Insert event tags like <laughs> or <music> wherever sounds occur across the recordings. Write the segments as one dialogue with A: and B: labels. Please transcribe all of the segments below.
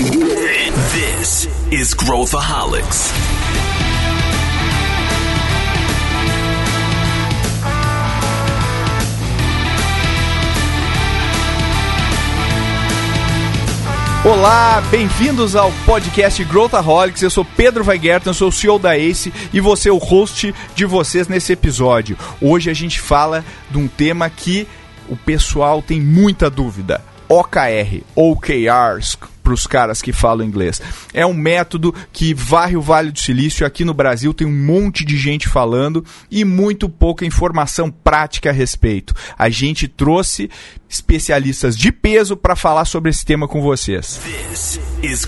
A: This is Growthaholics.
B: Olá, bem-vindos ao podcast Growthaholics. Eu sou Pedro Weigerton, sou o CEO da Ace e você é o host de vocês nesse episódio. Hoje a gente fala de um tema que o pessoal tem muita dúvida. OKR, OKRs, para os caras que falam inglês. É um método que varre o Vale do Silício. Aqui no Brasil tem um monte de gente falando e muito pouca informação prática a respeito. A gente trouxe especialistas de peso para falar sobre esse tema com vocês.
A: This is.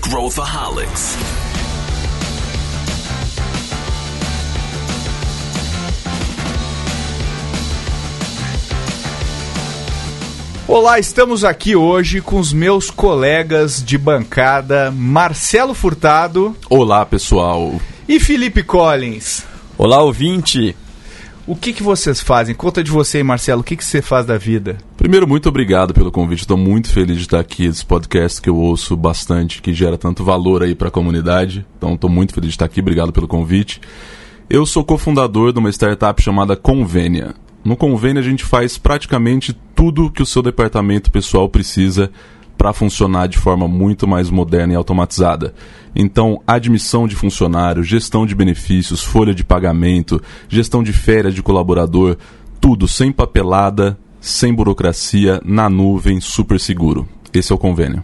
B: Olá, estamos aqui hoje com os meus colegas de bancada, Marcelo Furtado
C: Olá, pessoal.
B: e Felipe Collins.
D: Olá, ouvinte.
B: O que, que vocês fazem? Conta de você, aí, Marcelo. O que, que você faz da vida?
C: Primeiro, muito obrigado pelo convite. Estou muito feliz de estar aqui. Esse podcast que eu ouço bastante, que gera tanto valor aí para a comunidade. Então, estou muito feliz de estar aqui. Obrigado pelo convite. Eu sou cofundador de uma startup chamada Convênia. No Convênia, a gente faz praticamente tudo que o seu departamento pessoal precisa para funcionar de forma muito mais moderna e automatizada. Então, admissão de funcionário, gestão de benefícios, folha de pagamento, gestão de férias de colaborador, tudo sem papelada, sem burocracia, na nuvem, super seguro. Esse é o convênio.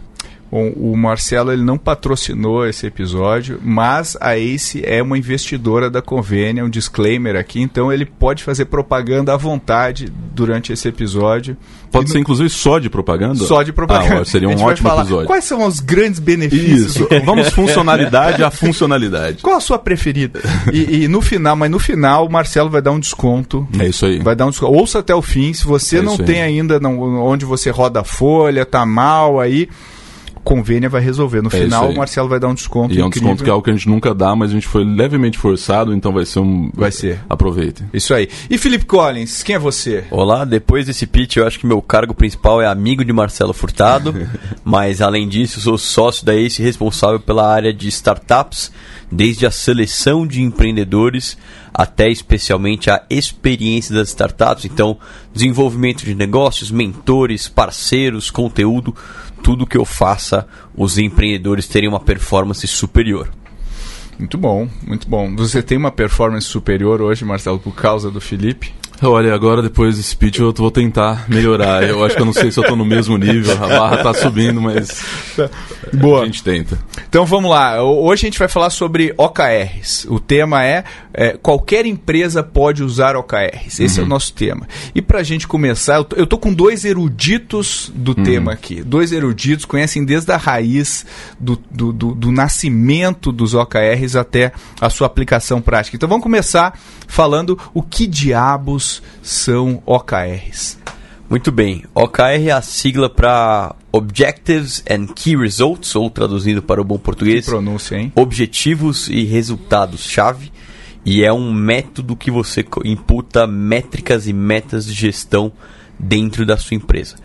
B: Bom, o Marcelo ele não patrocinou esse episódio, mas a Ace é uma investidora da Convênia, um disclaimer aqui, então ele pode fazer propaganda à vontade durante esse episódio.
C: Pode
B: E
C: ser,
B: no-
C: inclusive, só de propaganda?
B: só de propaganda.
C: Ah, seria um ótimo
B: falar
C: episódio.
B: Quais são os grandes benefícios?
C: Isso. Vamos funcionalidade a funcionalidade.
B: Qual a sua preferida? E, e no final, mas no final o Marcelo vai dar um desconto.
C: É isso aí.
B: Vai dar um desconto. Ouça até o fim. Se você
C: É
B: não
C: isso aí.
B: tem ainda não- onde você roda a folha, tá mal aí, convênia vai resolver. No
C: É
B: final o Marcelo vai dar um desconto.
C: E é um
B: incrível.
C: desconto que é algo que a gente nunca dá, mas a gente foi levemente forçado, então vai ser um.
B: Vai ser.
C: Aproveitem.
B: Isso aí. E Felipe Collins, quem é você?
D: Olá, depois desse pitch, eu acho que meu cargo principal é amigo de Marcelo Furtado, <laughs> mas além disso, eu sou sócio da ACE responsável pela área de startups, desde a seleção de empreendedores até especialmente a experiência das startups, então desenvolvimento de negócios, mentores, parceiros, conteúdo, tudo que eu faça os empreendedores terem uma performance superior.
B: Muito bom, muito bom. Você tem uma performance superior hoje, Marcelo, por causa do Felipe?
C: Olha, agora depois desse pitch eu vou tentar melhorar. Eu acho que eu não sei se eu tô no mesmo nível, a barra tá subindo, mas <laughs>
B: Boa.
C: a gente tenta.
B: Então vamos lá. Ho- Hoje a gente vai falar sobre OKRs. O tema é, é, qualquer empresa pode usar OKRs. Esse é o nosso tema. E pra gente começar, eu tô, eu tô com dois eruditos do tema aqui. Dois eruditos conhecem desde a raiz do, do, do- do nascimento dos OKRs até a sua aplicação prática. Então vamos começar falando o que diabos são OKRs.
D: Muito bem. OKR é a sigla para Objectives and Key Results, ou traduzindo para o bom português,
B: Pronúncia, hein?
D: objetivos e resultados-chave. E é um método que você imputa métricas e metas de gestão dentro da sua empresa.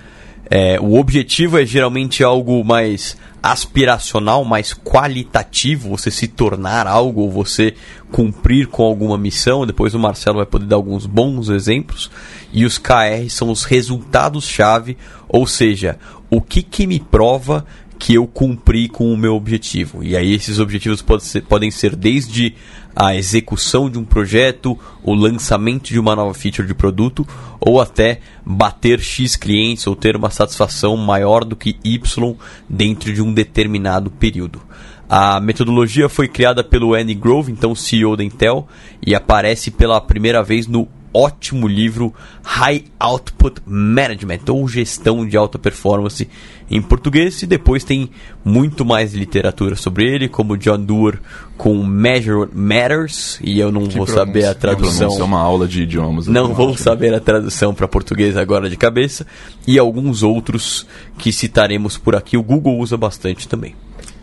D: É, o objetivo é geralmente algo mais aspiracional, mais qualitativo, você se tornar algo ou você cumprir com alguma missão. Depois o Marcelo vai poder dar alguns bons exemplos. E os KR são os resultados-chave, ou seja, o que, que me prova que eu cumpri com o meu objetivo. E aí esses objetivos pode ser- podem ser desde a execução de um projeto, o lançamento de uma nova feature de produto, ou até bater X clientes ou ter uma satisfação maior do que Y dentro de um determinado período. A metodologia foi criada pelo Andy Grove, então CEO da Intel, e aparece pela primeira vez no ótimo livro High Output Management, ou Gestão de Alta Performance em português, e depois tem muito mais literatura sobre ele, como John Doerr com Measure Matters, e eu não vou
B: pronúncia,
D: saber a
B: que
D: tradução.
C: Isso é uma aula de idiomas.
D: Não vou saber a tradução para português agora de cabeça, e alguns outros que citaremos por aqui. O Google usa bastante também.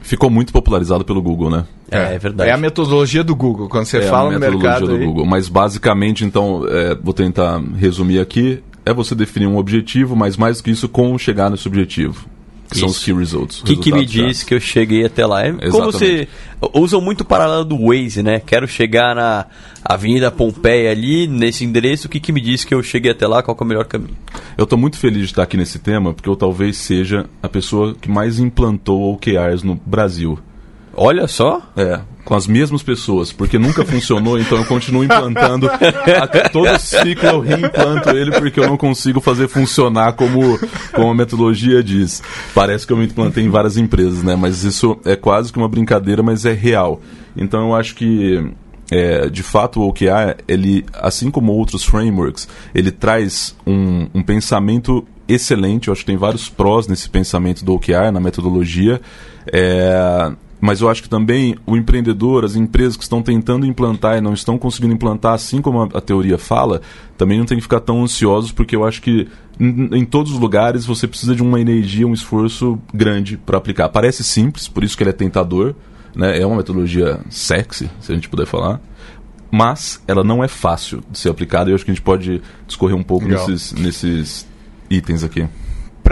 C: Ficou muito popularizado pelo Google, né?
D: É, é verdade.
B: É a metodologia do Google. Quando você
C: é
B: fala
C: a
B: no
C: metodologia
B: mercado.
C: do
B: aí-
C: Google. Mas basicamente, então, é, vou tentar resumir aqui. É você definir um objetivo, mas mais do que isso, como chegar nesse objetivo. que são os
D: Isso.
C: Key Results.
D: O que, que me diz
C: chaves.
D: que eu cheguei até lá? É como você usam muito o paralelo do Waze, né? Quero chegar na Avenida Pompeia ali, nesse endereço. O que, que me diz que eu cheguei até lá? Qual é o melhor caminho?
C: Eu tô muito feliz de estar aqui nesse tema, porque eu talvez seja a pessoa que mais implantou OKRs no Brasil.
D: Olha só.
C: É, com as mesmas pessoas, porque nunca funcionou, então eu continuo implantando. A, todo ciclo eu reimplanto ele porque eu não consigo fazer funcionar como, como a metodologia diz. Parece que eu me implantei em várias empresas, né? Mas isso é quase que uma brincadeira, mas é real. Então eu acho que é, de fato o OKR, ele, assim como outros frameworks, ele traz um, um pensamento excelente. Eu acho que tem vários prós nesse pensamento do OKR, na metodologia. É, mas eu acho que também o empreendedor, as empresas que estão tentando implantar e não estão conseguindo implantar, assim como a, teoria fala, também não tem que ficar tão ansiosos, porque eu acho que em, em todos os lugares você precisa de uma energia, um esforço grande para aplicar. Parece simples, por isso que ele é tentador, né? é uma metodologia sexy, se a gente puder falar. Mas ela não é fácil de ser aplicada e eu acho que a gente pode discorrer um pouco
B: Legal.
C: nesses, nesses itens aqui.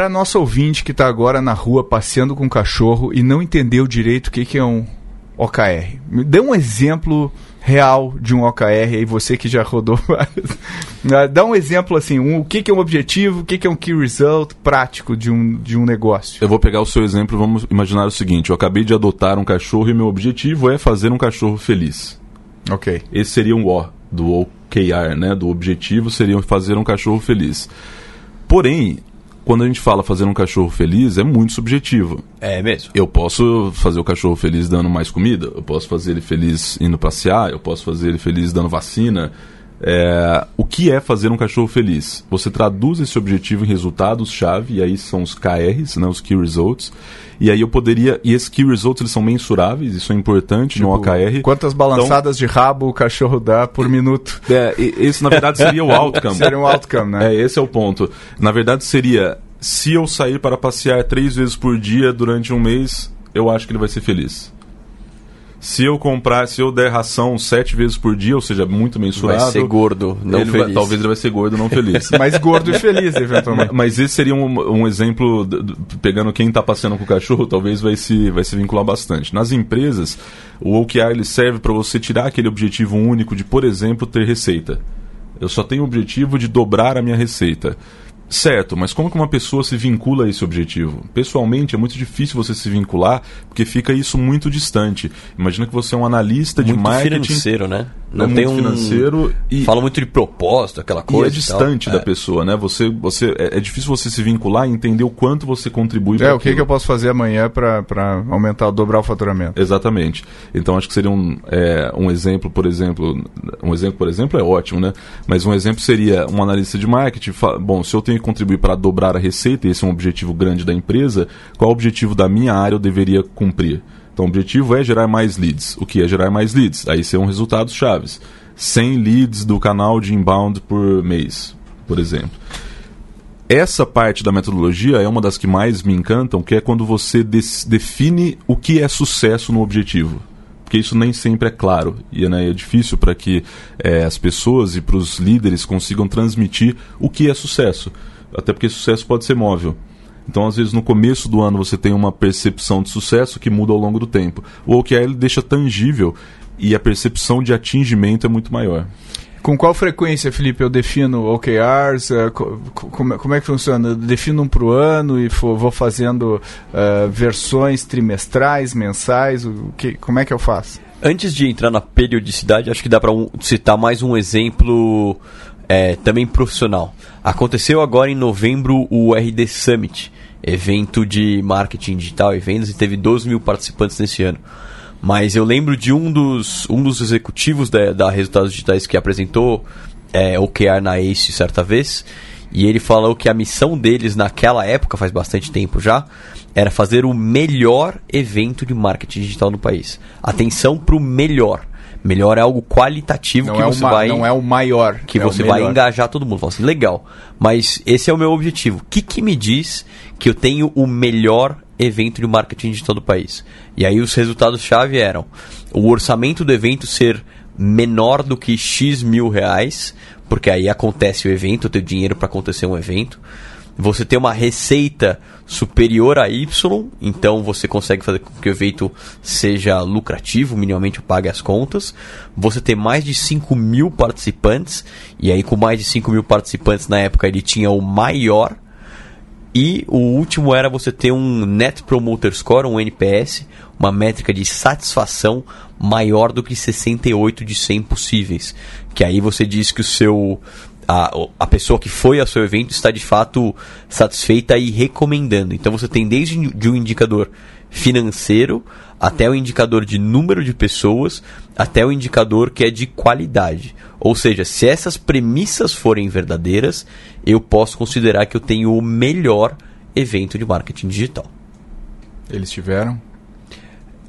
B: Para nosso ouvinte que está agora na rua passeando com o cachorro e não entendeu direito o que, que é um OKR, me dê um exemplo real de um OKR aí, você que já rodou <laughs> vários. Ah, Dá um exemplo assim, um, o que, que é um objetivo, o que, que é um key result prático de um, de um negócio.
C: Eu vou pegar o seu exemplo, vamos imaginar o seguinte: eu acabei de adotar um cachorro e meu objetivo é fazer um cachorro feliz.
B: Ok.
C: Esse seria um O do OKR, né? Do objetivo seria fazer um cachorro feliz. Porém, quando a gente fala fazer um cachorro feliz, é muito subjetivo.
D: É mesmo.
C: Eu posso fazer o cachorro feliz dando mais comida, eu posso fazer ele feliz indo passear, eu posso fazer ele feliz dando vacina. É, o que é fazer um cachorro feliz? Você traduz esse objetivo em resultados-chave, e aí são os KRs, né, os Key Results. E aí eu poderia. E esses Key Results eles são mensuráveis, isso é importante no OKR.
B: Quantas balançadas de rabo o cachorro dá por minuto?
C: É, esse na verdade seria o outcome. <laughs>
B: Seria um outcome, né?
C: É, esse é o ponto. Na verdade, seria: se eu sair para passear três vezes por dia durante um mês, eu acho que ele vai ser feliz. Se eu comprar, se eu der ração sete vezes por dia, ou seja, muito mensurado.
D: Vai ser gordo, não
C: ele vai-
D: feliz.
C: talvez ele vai ser gordo, não feliz. <laughs>
B: Mas gordo e feliz, eventualmente.
C: Mas esse seria um, um exemplo, pegando quem está passeando com o cachorro, talvez vai se, vai se vincular bastante. Nas empresas, o OKR ele serve para você tirar aquele objetivo único de, por exemplo, ter receita. Eu só tenho o objetivo de dobrar a minha receita. Certo, mas como que uma pessoa se vincula a esse objetivo? Pessoalmente, é muito difícil você se vincular, porque fica isso muito distante. Imagina que você é um analista de
D: Muito
C: marketing.
D: financeiro, né?
C: é muito financeiro e-
D: Fala muito de propósito, aquela
C: E
D: coisa.
C: é distante
D: tal.
C: da pessoa, né? Você, você, é, é difícil você se vincular e entender o quanto você contribui
B: É,
C: para
B: o que, que eu posso fazer amanhã para aumentar, dobrar o faturamento?
C: Exatamente. Então acho que seria um, é, um exemplo, por exemplo, um exemplo, por exemplo, é ótimo, né? Mas um exemplo seria um analista de marketing. Bom, se eu tenho contribuir para dobrar a receita, esse é um objetivo grande da empresa, qual objetivo da minha área eu deveria cumprir? Então o objetivo é gerar mais leads. O que é gerar mais leads? Aí são resultados chaves. 100 leads do canal de inbound por mês, por exemplo. Essa parte da metodologia é uma das que mais me encantam, que é quando você define o que é sucesso no objetivo. Porque isso nem sempre é claro. E né, é difícil para que eh, as pessoas e para os líderes consigam transmitir o que é sucesso. Até porque sucesso pode ser móvel. Então, às vezes, no começo do ano você tem uma percepção de sucesso que muda ao longo do tempo. O OKR ele deixa tangível e a percepção de atingimento é muito maior.
B: Com qual frequência, Felipe, eu defino OKRs? como, é- como é que funciona? Eu defino um para o ano e vou fazendo eh, versões trimestrais, mensais? O que, como é que eu faço?
D: Antes de entrar na periodicidade, acho que dá para citar mais um exemplo é, também profissional. Aconteceu agora em novembro o RD Summit, evento de marketing digital e vendas, e teve 12 mil participantes nesse ano. Mas eu lembro de um dos, um dos executivos da, da Resultados Digitais que apresentou é, OKR na ACE certa vez, e ele falou que a missão deles naquela época, faz bastante tempo já, era fazer o melhor evento de marketing digital no país. Atenção para o melhor. Melhor é algo qualitativo
B: Não
D: que
B: é,
D: você
B: uma,
D: vai
B: não é o maior.
D: que
B: é o
D: você vai engajar todo mundo. Fala assim, legal, mas esse é o meu objetivo. O que, que me diz que eu tenho o melhor evento de marketing digital do país? E aí os resultados-chave eram o orçamento do evento ser menor do que X mil reais, porque aí acontece o evento, eu tenho dinheiro para acontecer um evento. Você ter uma receita superior a Y, então você consegue fazer com que o evento seja lucrativo, minimamente pague as contas. Você ter mais de 5 mil participantes, e aí com mais de 5 mil participantes na época ele tinha o maior. E o último era você ter um Net Promoter Score, um NPS, uma métrica de satisfação maior do que 68 de 100 possíveis. Que aí você diz que o seu a, a pessoa que foi ao seu evento está de fato satisfeita e recomendando. Então você tem desde de um indicador financeiro até o indicador de número de pessoas, até o indicador que é de qualidade. Ou seja, se essas premissas forem verdadeiras, eu posso considerar que eu tenho o melhor evento de marketing digital.
B: Eles tiveram?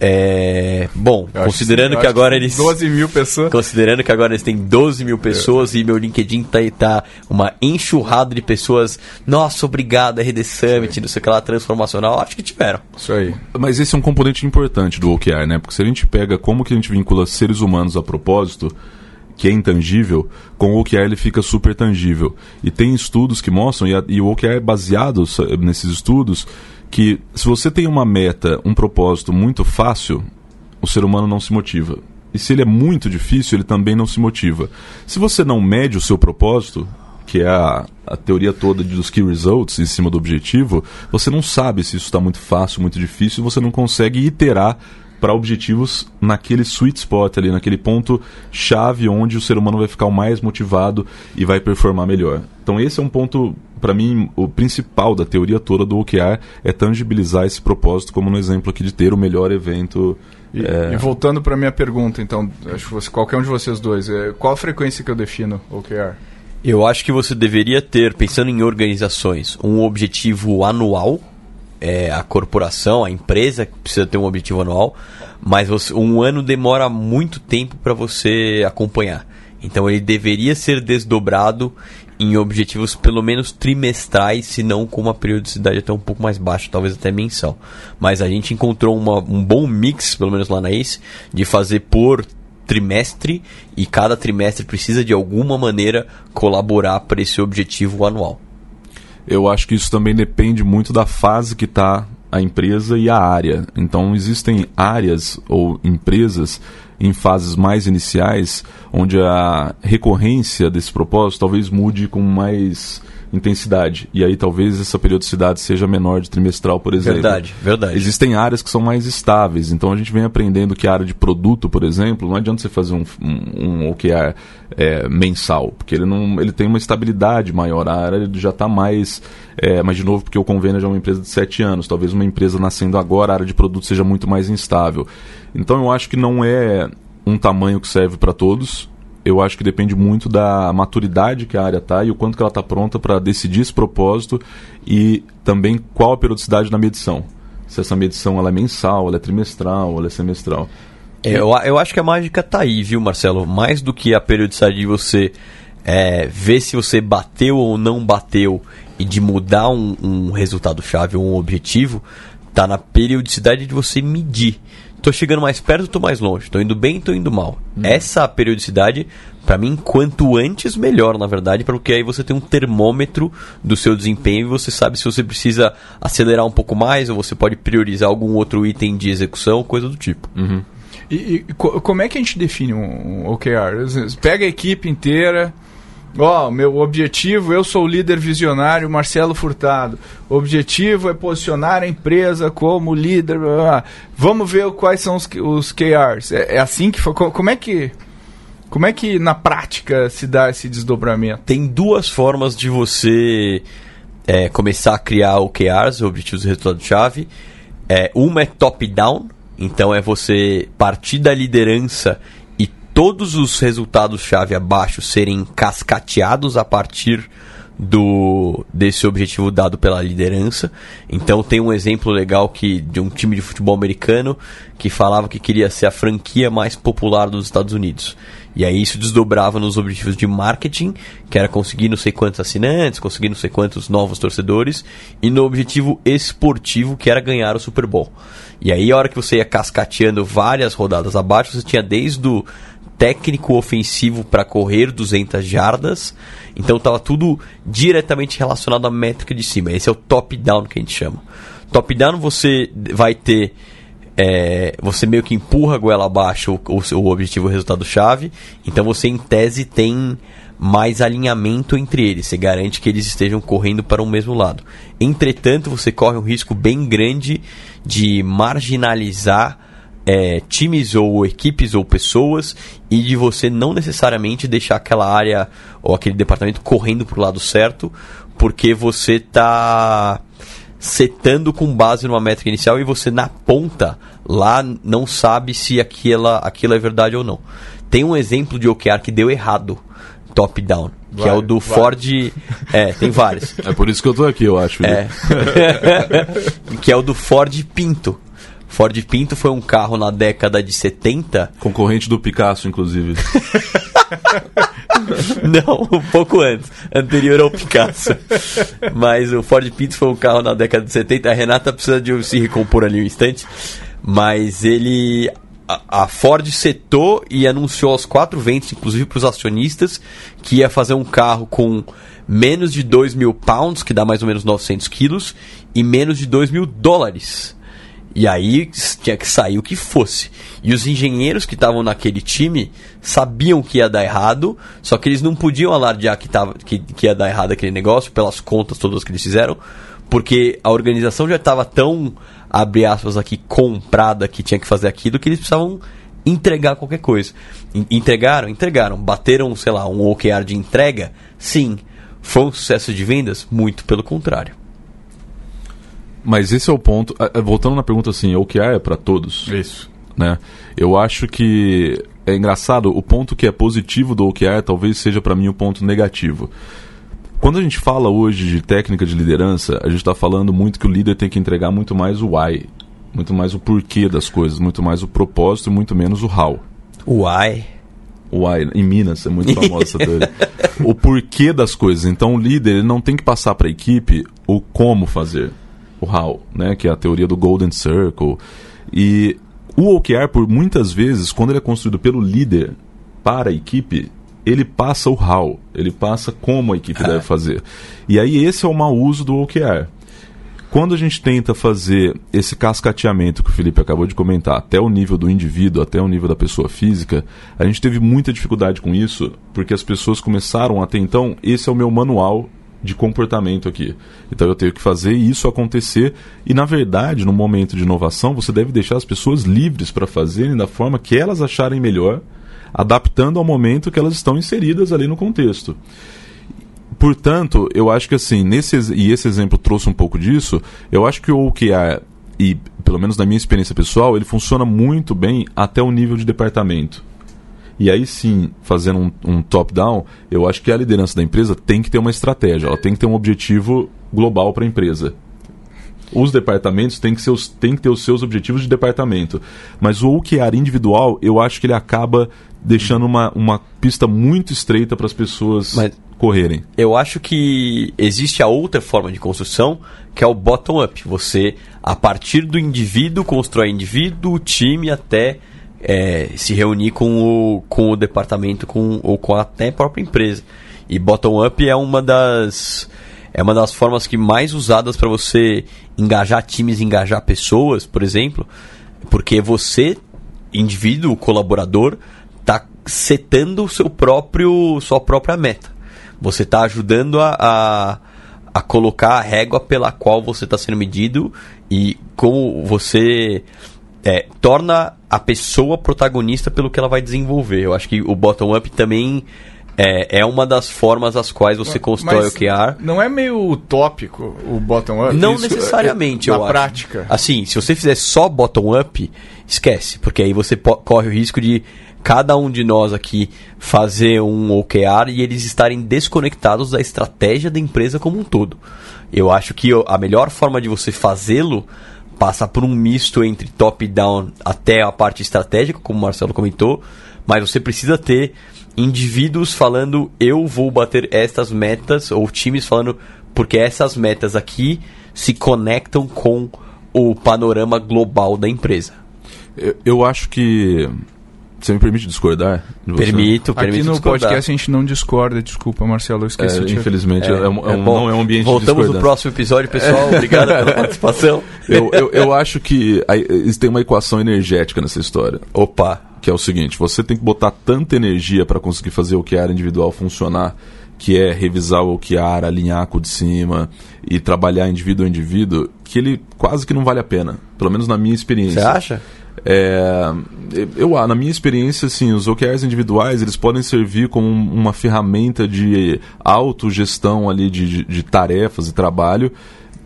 D: É, bom,
B: Eu
D: considerando que
B: acho
D: agora
B: que
D: eles.
B: 12 mil pessoas.
D: Considerando que agora eles têm 12 mil pessoas e meu LinkedIn tá, tá uma enxurrada de pessoas. Nossa, obrigado, RD Summit, não sei o que lá, transformacional. Acho que tiveram.
B: Isso aí.
C: Mas esse é um componente importante do OKR, né? Porque se a gente pega como que a gente vincula seres humanos a propósito, que é intangível, com o OKR ele fica super tangível. E tem estudos que mostram, e, a- e o OKR é baseado nesses estudos, que se você tem uma meta, um propósito muito fácil, o ser humano não se motiva. E se ele é muito difícil, ele também não se motiva. Se você não mede o seu propósito, que é a, a teoria toda dos key results em cima do objetivo, você não sabe se isso está muito fácil, muito difícil, você não consegue iterar para objetivos naquele sweet spot ali, naquele ponto chave onde o ser humano vai ficar o mais motivado e vai performar melhor. Então esse é um ponto, para mim, o principal da teoria toda do OKR é tangibilizar esse propósito como no exemplo aqui de ter o melhor evento.
B: E,
C: é,
B: e voltando para minha pergunta, então, acho que você, qualquer um de vocês dois, é, qual a frequência que eu defino OKR?
D: Eu acho que você deveria ter, pensando em organizações, um objetivo anual. É, a corporação, a empresa precisa ter um objetivo anual, mas você- um ano demora muito tempo para você acompanhar. Então ele deveria ser desdobrado em objetivos pelo menos trimestrais, se não com uma periodicidade até um pouco mais baixa, talvez até mensal. Mas a gente encontrou uma- um bom mix, pelo menos lá na ACE, de fazer por trimestre e cada trimestre precisa de alguma maneira colaborar para esse objetivo anual.
C: Eu acho que isso também depende muito da fase que está a empresa e a área. Então, existem áreas ou empresas em fases mais iniciais onde a recorrência desse propósito talvez mude com mais intensidade. E aí talvez essa periodicidade seja menor de trimestral, por exemplo.
D: Verdade, verdade.
C: Existem áreas que são mais estáveis. Então a gente vem aprendendo que a área de produto, por exemplo, não adianta você fazer um, um, um OKR é, mensal, porque ele, não, ele tem uma estabilidade maior. A área já está mais. É, mas, de novo, porque o convênio já é uma empresa de 7 anos. Talvez uma empresa nascendo agora, a área de produto seja muito mais instável. Então eu acho que não é um tamanho que serve para todos eu acho que depende muito da maturidade que a área está e o quanto que ela está pronta para decidir esse propósito e também qual a periodicidade da medição. Se essa medição ela é mensal, ela é trimestral, ela é semestral.
D: É, Eu, eu acho que a mágica tá aí, viu, Marcelo? Mais do que a periodicidade de você é, ver se você bateu ou não bateu e de mudar um, um resultado-chave ou um objetivo, tá na periodicidade de você medir. Tô chegando mais perto, tô mais longe. Tô indo bem, tô indo mal. Essa periodicidade, para mim, quanto antes, melhor, na verdade, porque aí você tem um termômetro do seu desempenho e você sabe se você precisa acelerar um pouco mais ou você pode priorizar algum outro item de execução, coisa do tipo.
B: E, e co- como é que a gente define um, um OKR? Pega a equipe inteira. Ó, meu objetivo, eu sou o líder visionário Marcelo Furtado. O objetivo é posicionar a empresa como líder. blá, blá. Vamos ver quais são os, os KRs. É, é assim que foi. co- Como é que. Como é que na prática se dá esse desdobramento?
D: tem duas formas de você é, começar a criar OKRs, Objetivos de Resultado-Chave. É, uma é top-down, então é você partir da liderança todos os resultados-chave abaixo serem cascateados a partir do desse objetivo dado pela liderança. Então tem um exemplo legal que de um time de futebol americano que falava que queria ser a franquia mais popular dos Estados Unidos. E aí isso desdobrava nos objetivos de marketing, que era conseguir não sei quantos assinantes, conseguir não sei quantos novos torcedores, e no objetivo esportivo, que era ganhar o Super Bowl. E aí a hora que você ia cascateando várias rodadas abaixo, você tinha desde o técnico ofensivo para correr 200 jardas. Então estava tudo diretamente relacionado à métrica de cima. Esse é o top-down que a gente chama. Top-down você vai ter. É, você meio que empurra a goela abaixo o, o, o objetivo o resultado-chave. Então você, em tese, tem mais alinhamento entre eles. Você garante que eles estejam correndo para o mesmo lado. Entretanto, você corre um risco bem grande de marginalizar é, times ou equipes ou pessoas e de você não necessariamente deixar aquela área ou aquele departamento correndo para o lado certo, porque você está setando com base numa métrica inicial e você na ponta lá não sabe se aquela, aquilo é verdade ou não. Tem um exemplo de OKR que deu errado top-down. Que é o do Ford. É, tem vários.
C: É por isso que eu tô aqui, eu acho.
D: É. <laughs> que é o do Ford Pinto. Ford Pinto foi um carro na década de 70.
C: Concorrente do Picasso, inclusive. <laughs>
D: Não, um pouco antes. Anterior ao Picasso. Mas o Ford Pinto foi um carro na década de 70. A Renata precisa de se recompor ali um instante. Mas ele a, Ford setou e anunciou aos quatro ventos, inclusive para os acionistas, que ia fazer um carro com menos de 2 mil pounds, que dá mais ou menos 900 quilos, e menos de 2 mil dólares. E aí tinha que sair o que fosse. E os engenheiros que estavam naquele time sabiam que ia dar errado, só que eles não podiam alardear que, tava, que, que ia dar errado aquele negócio, pelas contas todas que eles fizeram, porque a organização já estava tão abre aspas aqui, comprada que tinha que fazer aquilo, que eles precisavam entregar qualquer coisa. Entregaram? Entregaram. Bateram, sei lá, um OKR de entrega? Sim. Foi um sucesso de vendas? Muito pelo contrário.
C: Mas esse é o ponto. Voltando na pergunta assim, OKR é para todos?
B: Isso.
C: Né? Eu acho que é engraçado, o ponto que é positivo do OKR talvez seja para mim o ponto negativo. Quando a gente fala hoje de técnica de liderança, a gente está falando muito que o líder tem que entregar muito mais o why, muito mais o porquê das coisas, muito mais o propósito e muito menos o how.
D: O why?
C: O why, em Minas, é muito famosa essa teoria. <laughs> o porquê das coisas. Então o líder ele não tem que passar para a equipe o como fazer, o how, né? que é a teoria do Golden Circle. E o OKR, por muitas vezes, quando ele é construído pelo líder para a equipe, ele passa o how, ele passa como a equipe deve fazer. E aí esse é o mau uso do OKR. Quando a gente tenta fazer esse cascateamento que o Felipe acabou de comentar, até o nível do indivíduo, até o nível da pessoa física, a gente teve muita dificuldade com isso, porque as pessoas começaram até então, esse é o meu manual de comportamento aqui. Então eu tenho que fazer isso acontecer e na verdade, no momento de inovação, você deve deixar as pessoas livres para fazerem da forma que elas acharem melhor adaptando ao momento que elas estão inseridas ali no contexto. Portanto, eu acho que assim, nesse, e esse exemplo trouxe um pouco disso, eu acho que o OKR, e pelo menos na minha experiência pessoal, ele funciona muito bem até o nível de departamento. E aí sim, fazendo um, um top-down, eu acho que a liderança da empresa tem que ter uma estratégia, ela tem que ter um objetivo global para a empresa os departamentos têm que, ser os, têm que ter os seus objetivos de departamento. Mas o OKR individual, eu acho que ele acaba deixando uma, uma pista muito estreita para as pessoas Mas correrem.
D: Eu acho que existe a outra forma de construção, que é o bottom-up. Você, a partir do indivíduo, constrói indivíduo, time, até é, se reunir com o, com o departamento com, ou com até a própria empresa. E bottom-up é uma das é uma das formas que mais usadas para você engajar times, engajar pessoas, por exemplo, porque você, indivíduo, colaborador, está setando o seu próprio, sua própria meta. Você está ajudando a, a, a, colocar a régua pela qual você está sendo medido e como você é, torna a pessoa protagonista pelo que ela vai desenvolver. Eu acho que o bottom-up também é, é uma das formas as quais você constrói o OKR.
B: Não é meio utópico o bottom-up?
D: Não Isso, necessariamente, é,
B: eu
D: na
B: acho. prática.
D: Assim, se você fizer só bottom-up, esquece, porque aí você corre o risco de cada um de nós aqui fazer um OKR e eles estarem desconectados da estratégia da empresa como um todo. Eu acho que a melhor forma de você fazê-lo passa por um misto entre top-down até a parte estratégica, como o Marcelo comentou, mas você precisa ter indivíduos falando eu vou bater estas metas, ou times falando porque essas metas aqui se conectam com o panorama global da empresa.
C: Eu, eu acho que Você me permite discordar? de você?
D: Permito,
B: Aqui
D: permito
B: no
D: discordar.
B: podcast a gente não discorda, desculpa, Marcelo, eu
C: É,
B: esqueci de
C: infelizmente, é, um- é um-
D: bom.
C: não é um ambiente de
D: Voltamos no próximo episódio, pessoal. Obrigado pela <laughs> participação.
C: Eu, eu, eu acho que aí, tem uma equação energética nessa história.
D: Opa.
C: que é o seguinte: você tem que botar tanta energia para conseguir fazer o OKR individual funcionar, que é revisar o OKR, alinhar com o de cima e trabalhar indivíduo a indivíduo, que ele quase que não vale a pena, pelo menos na minha experiência.
D: Você acha?
C: É, eu, ah, na minha experiência, assim, os OKRs individuais eles podem servir como um- uma ferramenta de autogestão ali de, de, de tarefas e trabalho,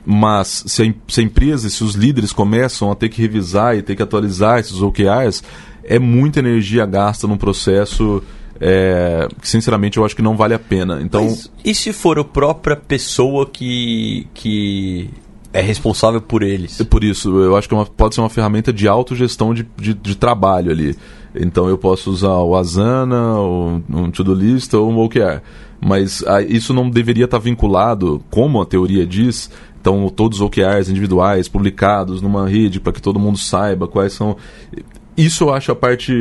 C: mas se a, se a empresa, se os líderes começam a ter que revisar e ter que atualizar esses OKRs, é muita energia gasta num processo é, que, sinceramente, eu acho que não vale a pena. Então,
D: Mas e se for a própria pessoa que, que é responsável por eles?
C: Por isso, eu acho que é uma- pode ser uma ferramenta de autogestão de, de, de trabalho ali. Então eu posso usar o Asana, o, um To-Do List ou um OKR. Mas ah, isso não deveria estar vinculado, como a teoria diz, então todos os OKRs individuais publicados numa rede para que todo mundo saiba quais são. Isso eu acho a parte.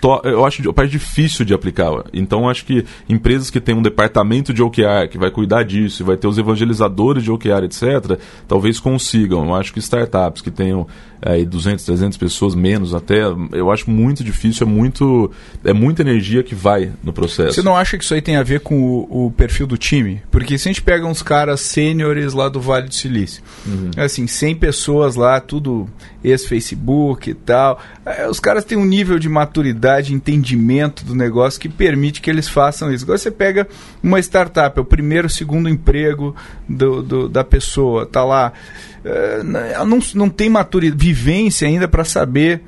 C: To- eu acho a parte difícil de aplicar. Então eu acho que empresas que têm um departamento de OKR que vai cuidar disso, e vai ter os evangelizadores de OKR, etc., talvez consigam. Eu acho que startups que tenham aí 200, 300 pessoas menos até, eu acho muito difícil, é muito é muita energia que vai no processo.
B: Você não acha que isso aí tem a ver com o, o perfil do time? Porque se a gente pega uns caras sêniores lá do Vale do Silício, assim, 100 pessoas lá, tudo ex-Facebook e tal, é, os caras têm um nível de maturidade, entendimento do negócio que permite que eles façam isso. Agora você pega uma startup, é o primeiro, segundo emprego do, do- da pessoa, tá lá, ela não, não tem maturidade, vivência ainda para saber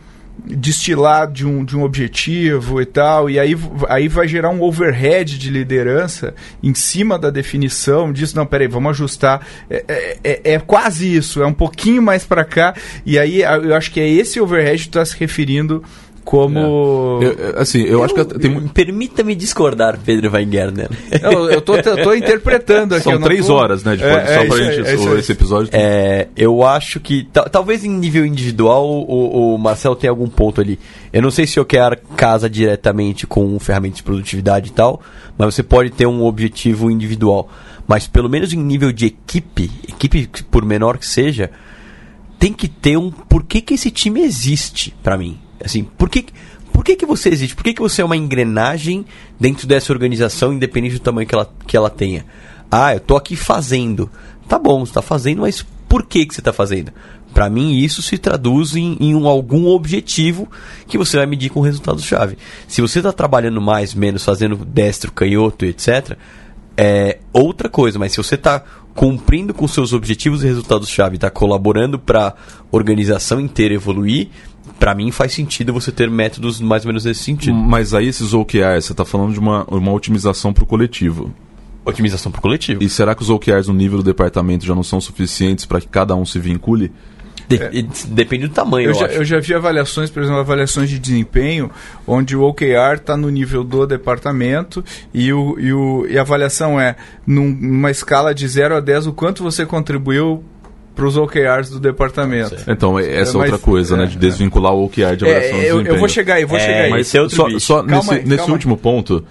B: destilar de um, de um objetivo e tal, e aí, aí vai gerar um overhead de liderança em cima da definição disso. Não, peraí, vamos ajustar. É, é- é- é quase isso, é um pouquinho mais para cá, e aí eu acho que é esse overhead que tu está se referindo como.
C: Eu- eu- assim, eu, acho que tem
D: Permita-me discordar, Pedro Weingärtner.
B: Eu, eu tô, eu tô interpretando aqui. eu
C: são três
B: tô-
C: horas, né? De
B: É, é
C: só pra gente.
B: é isso aí.
C: esse episódio.
D: É, eu acho que. ta- talvez em nível individual o, o Marcelo tenha algum ponto ali. Eu não sei se o OKR casa diretamente com ferramentas de produtividade e tal, mas você pode ter um objetivo individual. Mas pelo menos em nível de equipe, equipe por menor que seja, tem que ter um porquê que esse time existe pra mim. Assim, por que, por que, que você existe? Por que, que você é uma engrenagem dentro dessa organização, independente do tamanho que ela, que ela tenha? Ah, eu tô aqui fazendo. Tá bom, você tá fazendo, mas por que, que você tá fazendo? Pra mim, isso se traduz em, em um- algum objetivo que você vai medir com resultados-chave. Se você está trabalhando mais, menos, fazendo destro, canhoto, etc., é outra coisa, mas se você está cumprindo com seus objetivos e resultados-chave, está colaborando para a organização inteira evoluir, para mim faz sentido você ter métodos mais ou menos nesse sentido.
C: Mas aí esses OKRs, você está falando de uma, uma otimização para o coletivo.
D: Otimização para o coletivo.
C: E será que os OKRs no nível do departamento já não são suficientes para que cada um se vincule?
D: De- e depende do tamanho,
B: Eu
D: eu,
B: já,
D: acho.
B: eu já vi avaliações, por exemplo, avaliações de desempenho, onde o OKR está no nível do departamento e, o, e, o, e a avaliação é, num- numa escala de 0 a 10, o quanto você contribuiu para os OKRs do departamento.
C: Então, é- essa
B: É,
C: outra
B: mas-
C: coisa, né?
B: é,
C: De desvincular o OKR de avaliação
B: É,
C: de
B: eu, eu
C: desempenho.
B: vou chegar aí, vou
D: É,
B: chegar aí.
C: Mas
D: é
C: só, só
B: Calma
C: nesse,
B: aí,
C: nesse
B: calma aí.
C: último ponto,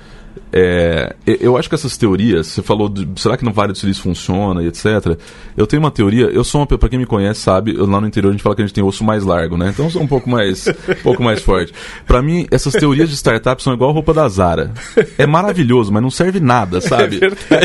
C: é, eu- acho que essas teorias, você falou, de, será que no Vale do Silício funciona e etc. Eu tenho uma teoria, eu sou uma, pra quem me conhece sabe, eu- lá no interior a gente fala que a gente tem osso mais largo, né? Então eu sou um pouco mais, um pouco mais forte. Pra mim, essas teorias de startup são igual a roupa da Zara. É maravilhoso, mas não serve nada, sabe?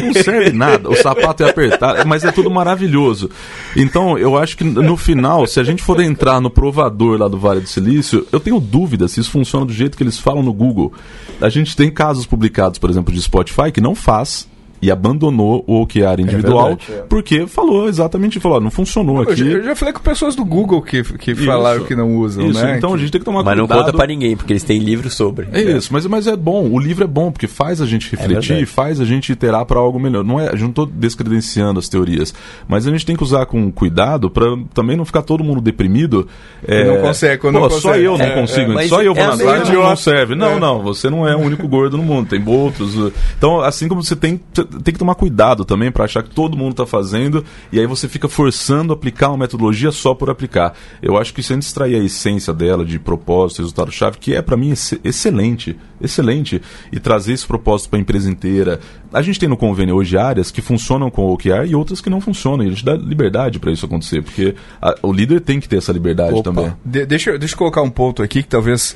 C: não serve nada. O sapato é apertado, mas é tudo maravilhoso. Então, eu acho que no final, se a gente for entrar no provador lá do Vale do Silício, eu tenho dúvida se isso funciona do jeito que eles falam no Google. A gente tem casos publicados, por exemplo, de Spotify que não faz e abandonou o OKR individual
B: verdade, é.
C: porque falou exatamente, falou, ó, não funcionou
B: Eu
C: aqui.
B: eu já falei com pessoas do Google que, que falaram que não usam,
C: Isso,
B: né?
C: então a
B: Que-
C: gente tem que tomar
D: Mas não
C: cuidado.
D: conta pra ninguém, porque eles têm livro sobre.
C: É isso, mas, mas é bom. O livro é bom, porque faz a gente refletir,
D: verdade.
C: faz a gente iterar para algo melhor. Não é, eu não estou descredenciando as teorias, mas a gente tem que usar com cuidado para também não ficar todo mundo deprimido. É,
B: não consegue, quando
C: Pô,
B: não
C: só
B: consegue.
C: eu não
B: É,
C: consigo,
D: é, mas
C: só eu vou
D: é
C: na
D: meio
C: Zara e não, serve. Não,
B: É.
C: não, você não é o único gordo no mundo, tem outros. uh, Então, assim como você tem, tem que tomar cuidado também para achar que todo mundo está fazendo e aí você fica forçando a aplicar uma metodologia só por aplicar. Eu acho que se a gente extrair a essência dela de propósito, resultado-chave, que é para mim excelente, excelente, e trazer esse propósito para a empresa inteira. A gente tem no convênio hoje áreas que funcionam com o OKR e outras que não funcionam. E a gente dá liberdade para isso acontecer, porque a, o líder tem que ter essa liberdade Opa. também.
B: De, deixa, deixa eu colocar um ponto aqui que talvez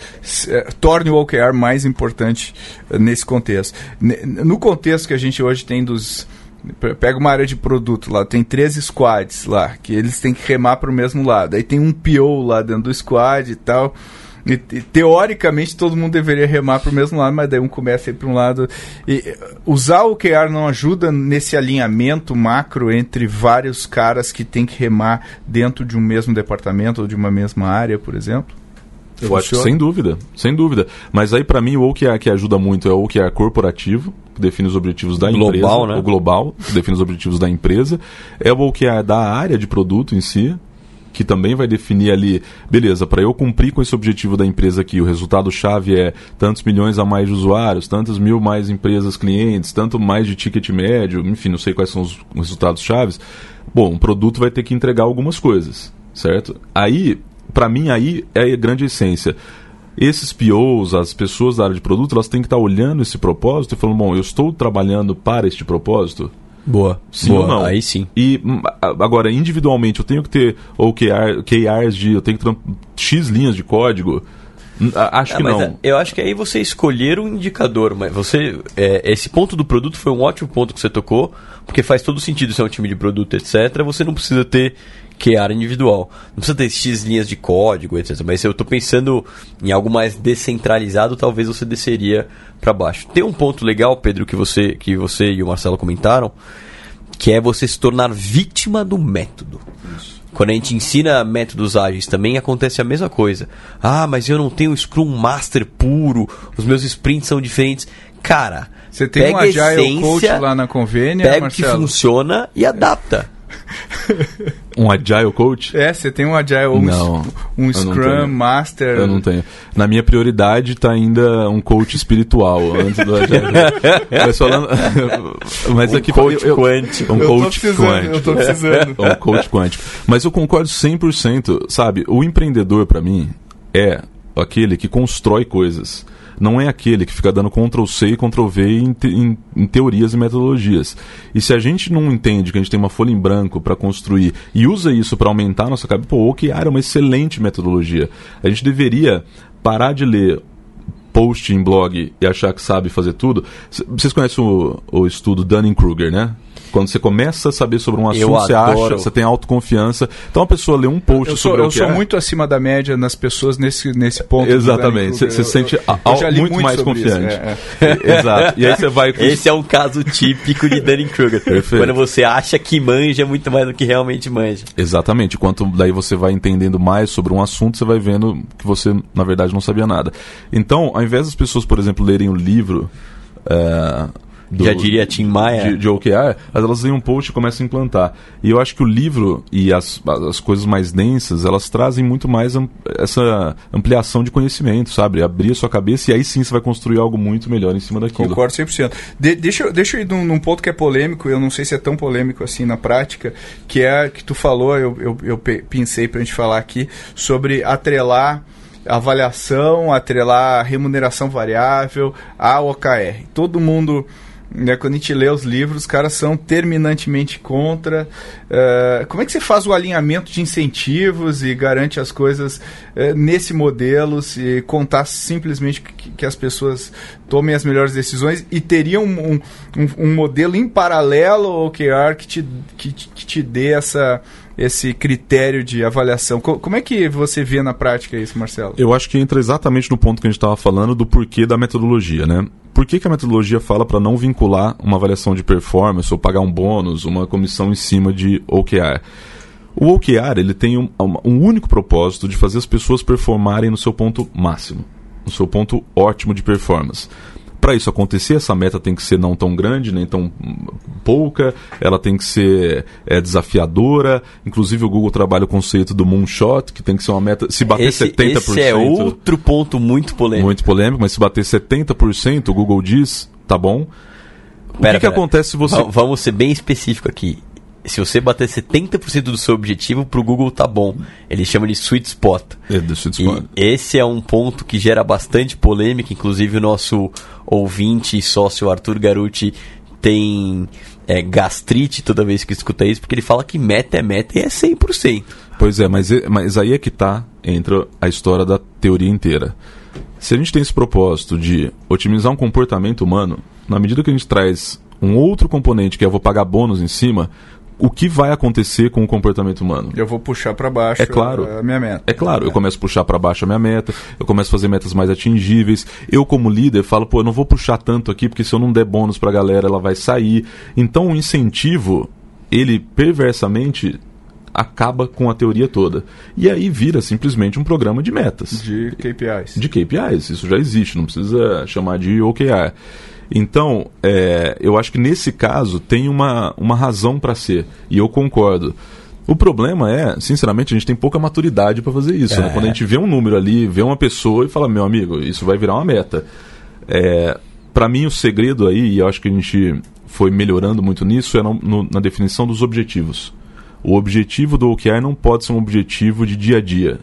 B: é, torne o OKR mais importante uh, nesse contexto. No contexto que a gente hoje tem dos pega uma área de produto lá, tem três squads lá, que eles têm que remar para o mesmo lado. Aí tem um PO lá dentro do squad e tal. E, teoricamente todo mundo deveria remar para o mesmo lado, mas daí um começa a ir para um lado. E, usar o OKR não ajuda nesse alinhamento macro entre vários caras que tem que remar dentro de um mesmo departamento ou de uma mesma área, por exemplo?
C: Eu acho sem dúvida, sem dúvida. Mas aí para mim o OKR que ajuda muito é o OKR corporativo, que define os objetivos da global, empresa, né? o global, que define os objetivos da empresa, é o OKR da área de produto em si, que também vai definir ali, beleza, para eu cumprir com esse objetivo da empresa aqui, o resultado chave é tantos milhões a mais de usuários, tantas mil mais empresas clientes, tanto mais de ticket médio, enfim, não sei quais são os resultados chaves. Bom, um produto vai ter que entregar algumas coisas, certo? Aí, para mim aí é a grande essência esses POs, as pessoas da área de produto, elas têm que estar olhando esse propósito e falando, bom, eu estou trabalhando para este propósito?
D: Boa.
C: Sim
D: Boa.
C: ou não?
D: Aí sim.
C: E hum, agora, individualmente, eu tenho que ter OKR, KRs de. Eu tenho que ter X linhas de código. Acho ah, que não. É,
D: eu acho que aí você escolher um indicador, mas você. É, esse ponto do produto foi um ótimo ponto que você tocou, porque faz todo sentido ser um time de produto, etc. Você não precisa ter QA individual. Não precisa ter X linhas de código, etc. Mas se eu estou pensando em algo mais descentralizado, talvez você desceria para baixo. Tem um ponto legal, Pedro, que você, que você e o Marcelo comentaram, que é você se tornar vítima do método. Isso. Quando a gente ensina métodos ágeis também acontece a mesma coisa. Ah, mas eu não tenho Scrum Master puro, os meus sprints são diferentes. Cara,
B: você tem um Agile essência, Coach lá na convênia,
D: pega o que funciona e adapta. <laughs>
C: Um Agile Coach?
B: É, você tem um Agile, um,
C: não,
B: um Scrum Master.
C: Eu não tenho. Na minha prioridade está ainda um coach espiritual antes do Agile. <laughs> mas falando, <laughs> mas
D: um aqui coach eu, quântico.
C: Um coach quântico.
B: Eu tô precisando.
C: um coach quântico. Mas eu concordo 100%, sabe? O empreendedor para mim é aquele que constrói coisas não é aquele que fica dando Ctrl C e Ctrl V em, em, em, teorias e metodologias. E se a gente não entende que a gente tem uma folha em branco para construir e usa isso para aumentar a nossa cabeça, pô, o OKR é uma excelente metodologia. A gente deveria parar de ler post em blog e achar que sabe fazer tudo. Vocês conhecem o, o estudo Dunning-Kruger, né? Quando você começa a saber sobre um assunto, você acha, você tem autoconfiança. Então a pessoa lê um post
B: eu
C: sou, sobre
B: eu
C: o que
B: sou é. muito acima da média nas pessoas nesse, nesse ponto.
C: Exatamente. Você se sente eu, eu muito, muito, mais confiante. É, é. Exato. E aí você vai.
D: Esse é um caso típico de Dunning Kruger. Quando você acha que manja muito mais do que realmente manja.
C: Exatamente. Quanto daí você vai entendendo mais sobre um assunto, você vai vendo que você na verdade não sabia nada. Então, ao invés das pessoas, por exemplo, lerem o um livro. Uh,
D: do, Já diria Tim Maia.
C: De, de OKR, elas leem um post e começam a implantar. E eu acho que o livro e as, as coisas mais densas, elas trazem muito mais am, essa ampliação de conhecimento, sabe? Abrir a sua cabeça e aí sim você vai construir algo muito melhor em cima daquilo.
B: Concordo 100%. De, deixa, deixa eu ir num, num, ponto que é polêmico, eu não sei se é tão polêmico assim na prática, que é que tu falou, eu, eu, eu pensei pra gente falar aqui, sobre atrelar avaliação, atrelar remuneração variável a OKR. Todo mundo né, quando a gente lê os livros, os caras são terminantemente contra. Uh, como é que você faz o alinhamento de incentivos e garante as coisas uh, nesse modelo, se contar simplesmente que, que, as pessoas tomem as melhores decisões e teria um, um, um modelo em paralelo ao OKR que te, que, que te dê essa esse critério de avaliação. Como é que você vê na prática isso, Marcelo?
C: Eu acho que entra exatamente no ponto que a gente estava falando do porquê da metodologia, né? Por que, que a metodologia fala para não vincular uma avaliação de performance ou pagar um bônus, uma comissão em cima de OKR? O OKR ele tem um, um único propósito de fazer as pessoas performarem no seu ponto máximo, no seu ponto ótimo de performance para isso acontecer, essa meta tem que ser não tão grande, nem tão pouca, ela tem que ser é, desafiadora. Inclusive, o Google trabalha o conceito do moonshot, que tem que ser uma meta. Se bater esse, 70%.
D: Esse é outro ponto muito polêmico.
C: Muito polêmico, mas se bater 70%, o Google diz, tá bom. O que, que acontece se você.
D: Va- Vamos ser bem específico aqui. Se você bater 70% do seu objetivo, pro Google tá bom. Ele chama de sweet spot.
C: É, do sweet
D: E
C: spot.
D: esse é um ponto que gera bastante polêmica, inclusive o nosso ouvinte e sócio Arthur Garuti tem é, gastrite toda vez que escuta isso, porque ele fala que meta é meta e é 100%.
C: Pois é, mas, e- mas aí é que tá, entra a história da teoria inteira. Se a gente tem esse propósito de otimizar um comportamento humano, na medida que a gente traz um outro componente, que é eu vou pagar bônus em cima, o que vai acontecer com o comportamento humano?
B: Eu vou puxar pra baixo
C: É claro.
B: a minha meta.
C: É claro, eu começo a puxar para baixo a minha meta, eu começo a fazer metas mais atingíveis. Eu, como líder, falo, pô, eu não vou puxar tanto aqui, porque se eu não der bônus pra galera, ela vai sair. Então, o incentivo, ele perversamente acaba com a teoria toda. E aí vira simplesmente um programa de metas
B: De KPIs.
C: de KPIs. Isso já existe, não precisa chamar de OKR. Então, é, eu acho que nesse caso tem uma, uma razão para ser, e eu concordo. O problema é, sinceramente, a gente tem pouca maturidade para fazer isso. né? Quando a gente vê um número ali, vê uma pessoa e fala, meu amigo, isso vai virar uma meta. É, para mim, o segredo aí, e eu acho que a gente foi melhorando muito nisso, é no- no- na definição dos objetivos. O objetivo do OKR não pode ser um objetivo de dia a dia.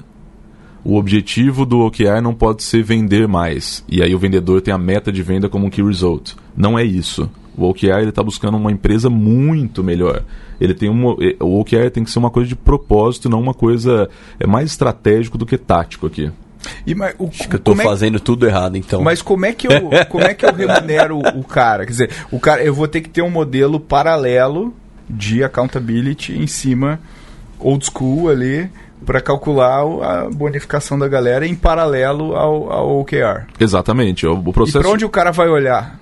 C: O objetivo do OKR não pode ser vender mais. E aí o vendedor tem a meta de venda como um key result. Não é isso. O OKR está buscando uma empresa muito melhor. Ele tem uma, o OKR tem que ser uma coisa de propósito, não uma coisa é mais estratégico do que tático aqui.
B: E, mas, o,
D: Acho que eu tô
B: é-
D: fazendo tudo errado, então.
B: Mas como é que eu, <laughs> como é que eu remunero o, o cara? Quer dizer, o cara, eu vou ter que ter um modelo paralelo de accountability em cima, old school ali, para calcular a bonificação da galera em paralelo ao, ao OKR.
C: Exatamente. O, o
B: E
C: processo
B: para onde o cara vai olhar?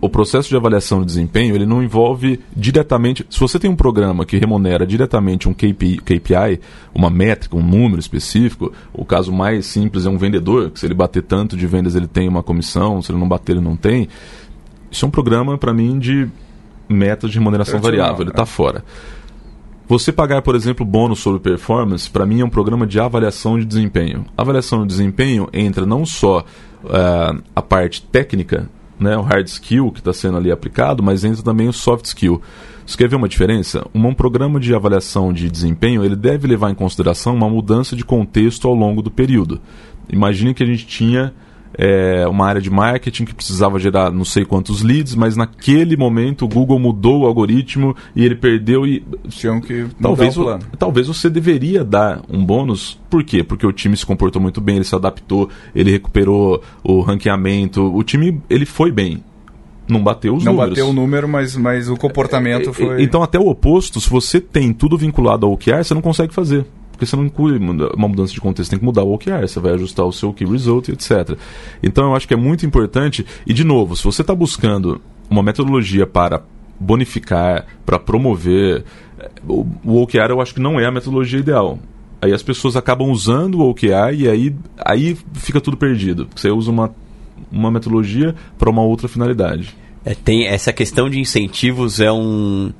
C: o processo de avaliação de desempenho ele não envolve diretamente. Se você tem um programa que remunera diretamente um KPI, KPI, uma métrica, um número específico, o caso mais simples é um vendedor, que se ele bater tanto de vendas ele tem uma comissão, se ele não bater ele não tem. Isso é um programa para mim de metas de remuneração variável, ele está fora. Você pagar, por exemplo, bônus sobre performance, para mim é um programa de avaliação de desempenho. Avaliação de desempenho entra não só eh, a parte técnica, né, o hard skill que está sendo ali aplicado, mas entra também o soft skill. Você quer ver uma diferença? Um, um programa de avaliação de desempenho ele deve levar em consideração uma mudança de contexto ao longo do período. Imagine que a gente tinha é, uma área de marketing que precisava gerar não sei quantos leads, mas naquele momento o Google mudou o algoritmo e ele perdeu e
B: Tinham que
C: talvez,
B: o plano.
C: talvez você deveria dar um bônus. Por quê? Porque o time se comportou muito bem, ele se adaptou, ele recuperou o ranqueamento, o time ele foi bem. Não bateu os
B: Não
C: números.
B: bateu o número, mas, mas o comportamento
C: E-
B: foi.
C: Então, até o oposto, se você tem tudo vinculado ao OKR, você não consegue fazer. Porque você não inclui uma mudança de contexto, tem que mudar o OKR, você vai ajustar o seu key result, etc. Então, eu acho que é muito importante. E, de novo, se você está buscando uma metodologia para bonificar, para promover, eh, o, o OKR eu acho que não é a metodologia ideal. Aí as pessoas acabam usando o OKR e aí, aí fica tudo perdido. Você usa uma, uma metodologia para uma outra finalidade.
D: É, tem essa questão de incentivos é um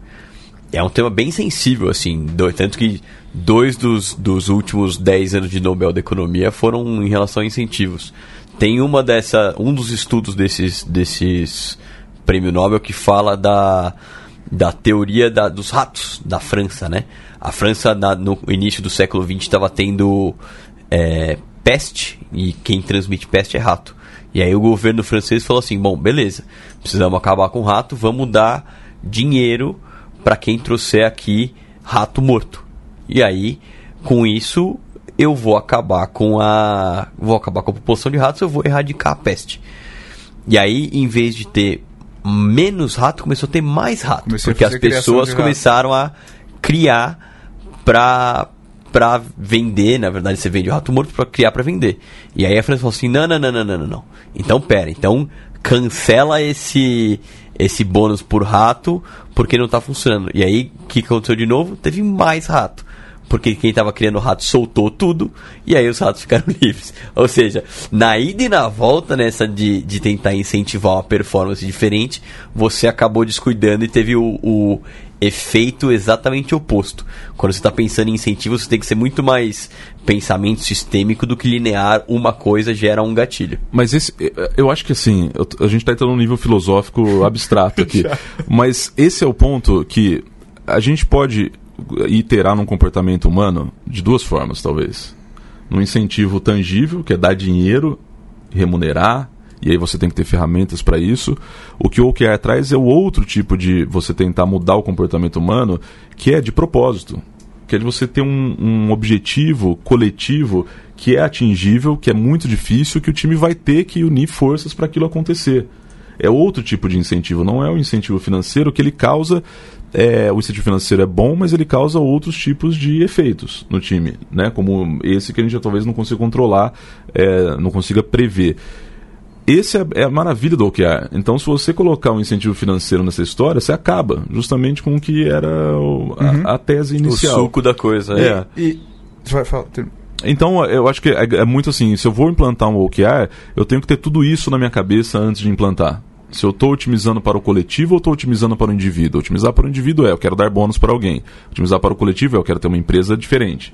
D: é um tema bem sensível assim, do- tanto que dois dos, dos últimos 10 anos de Nobel da Economia foram em relação a incentivos. Tem uma dessa um dos estudos desses desses prêmio Nobel que fala da da teoria da, dos ratos da França, né? A França na- no início do século XX estava tendo é, peste e quem transmite peste é rato. E aí o governo francês falou assim: bom, beleza, precisamos acabar com o rato, vamos dar dinheiro para quem trouxer aqui rato morto. E aí, com isso, eu vou acabar com a vou acabar com a população de ratos, eu vou erradicar a peste. E aí, em vez de ter menos rato, começou a ter mais rato,
B: Começou a
D: porque as pessoas começaram a criar pra para vender, na verdade você vende o rato morto para criar para vender. E aí a França falou assim: "Não, não, não, não, não, não, não. Então pera, então cancela esse esse bônus por rato porque não tá funcionando". E aí o que aconteceu de novo? Teve mais rato. Porque quem tava criando o rato soltou tudo e aí os ratos <laughs> ficaram livres. Ou seja, na ida e na volta nessa de, de tentar incentivar uma performance diferente, você acabou descuidando e teve o, o efeito exatamente oposto. Quando você está pensando em incentivo, você tem que ser muito mais pensamento sistêmico do que linear uma coisa gera um gatilho.
C: Mas esse, eu acho que assim, a gente está entrando num nível filosófico <laughs> abstrato aqui. mas esse é o ponto que a gente pode iterar num comportamento humano de duas formas, talvez. Num incentivo tangível, que é dar dinheiro, remunerar, e aí você tem que ter ferramentas para isso. O que o OKR traz é o outro tipo de você tentar mudar o comportamento humano, que é de propósito. Que é de você ter um, um objetivo coletivo que é atingível, que é muito difícil, que o time vai ter que unir forças para aquilo acontecer. É outro tipo de incentivo, não é o incentivo financeiro que ele causa. é, o incentivo financeiro é bom, mas ele causa outros tipos de efeitos no time, né? Como esse que a gente já talvez não consiga controlar, é, não consiga prever. Esse é, é a maravilha do OKR. Então, se você colocar um incentivo financeiro nessa história, você acaba justamente com o que era o- a, a tese inicial.
D: O suco da coisa.
C: É.
B: E. Vai, fala. termina.
C: Então, eu acho que é, é muito assim, se eu vou implantar um OKR, eu tenho que ter tudo isso na minha cabeça antes de implantar. Se eu estou otimizando para o coletivo ou estou otimizando para o indivíduo? Otimizar para o indivíduo é, eu quero dar bônus para alguém. Otimizar para o coletivo é, eu quero ter uma empresa diferente.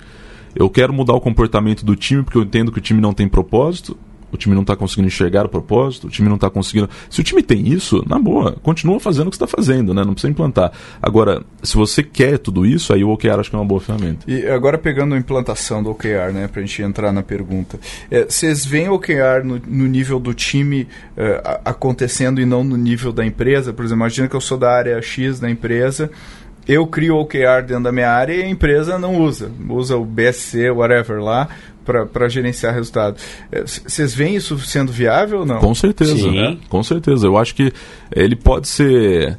C: Eu quero mudar o comportamento do time porque eu entendo que o time não tem propósito. O time não está conseguindo enxergar o propósito, o time não está conseguindo. Se o time tem isso, na boa, continua fazendo o que está fazendo, né? Não precisa implantar. Agora, se você quer tudo isso, aí o OKR acho que é uma boa ferramenta.
B: E agora pegando a implantação do OKR, né, pra gente entrar na pergunta. É, Vocês veem o OKR no, no nível do time é, a- acontecendo e não no nível da empresa? Por exemplo, imagina que eu sou da área X da empresa, eu crio OKR dentro da minha área e a empresa não usa. Usa o BSC, whatever lá, para gerenciar resultado. É, Vocês veem isso sendo viável ou não?
C: Com certeza,
D: Sim.
C: né? Com certeza. Eu acho que ele pode ser.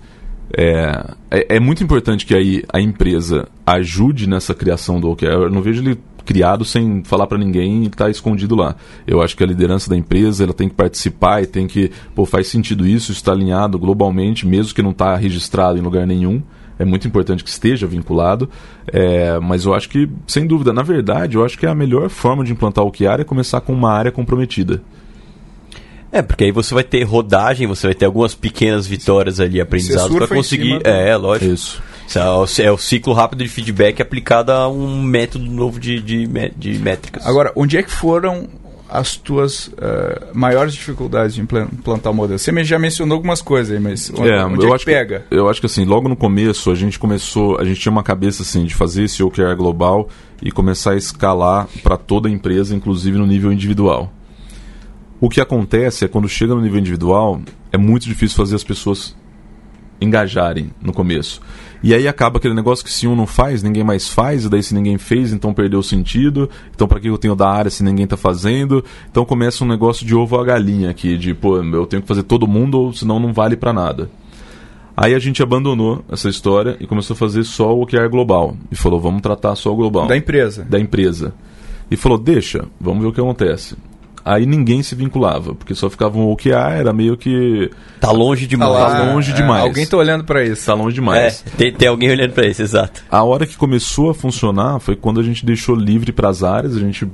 C: É, é, é muito importante que aí a empresa ajude nessa criação do OKR. Eu não vejo ele criado sem falar para ninguém e tá escondido lá. Eu acho que a liderança da empresa ela tem que participar e tem que, pô, faz sentido isso, está alinhado globalmente, mesmo que não está registrado em lugar nenhum. É muito importante que esteja vinculado, é, mas eu acho que, sem dúvida, na verdade, eu acho que a melhor forma de implantar o OKR é começar com uma área comprometida.
D: É, porque aí você vai ter rodagem, você vai ter algumas pequenas vitórias ali, aprendizados
B: surfa
D: para conseguir.
B: cima do-
D: É, lógico.
C: Isso.
D: Isso é o- É o ciclo rápido de feedback aplicado a um método novo de, de, de métricas.
B: Agora, onde é que foram as tuas eh, maiores dificuldades de implan- implantar o modelo? Você já mencionou algumas coisas aí, mas onde,
C: É,
B: onde
C: eu
B: é
C: acho
B: que pega?
C: Que, eu acho que assim, logo no começo a gente começou, a gente tinha uma cabeça assim de fazer esse OKR global e começar a escalar para toda a empresa, inclusive no nível individual. O que acontece é quando chega no nível individual, é muito difícil fazer as pessoas engajarem no começo. E aí acaba aquele negócio que se um não faz, ninguém mais faz, e daí se ninguém fez, então perdeu o sentido. Então para que eu tenho da área se ninguém tá fazendo? Então começa um negócio de ovo a galinha aqui, de pô, eu tenho que fazer todo mundo, ou senão não vale para nada. Aí a gente abandonou essa história e começou a fazer só o OKR global. E falou, vamos tratar só o global
B: Da empresa.
C: da empresa. E falou, deixa, vamos ver o que acontece. Aí ninguém se vinculava, porque só ficava um OKR, era meio que.
D: Tá longe
B: Tá
D: demais.
B: lá,
C: Tá longe
B: é,
C: demais.
B: alguém tá olhando para isso.
C: Tá longe
D: É,
C: demais.
D: tem, tem alguém olhando pra isso, exato.
C: A hora que começou a funcionar foi quando a gente deixou livre para as áreas, a gente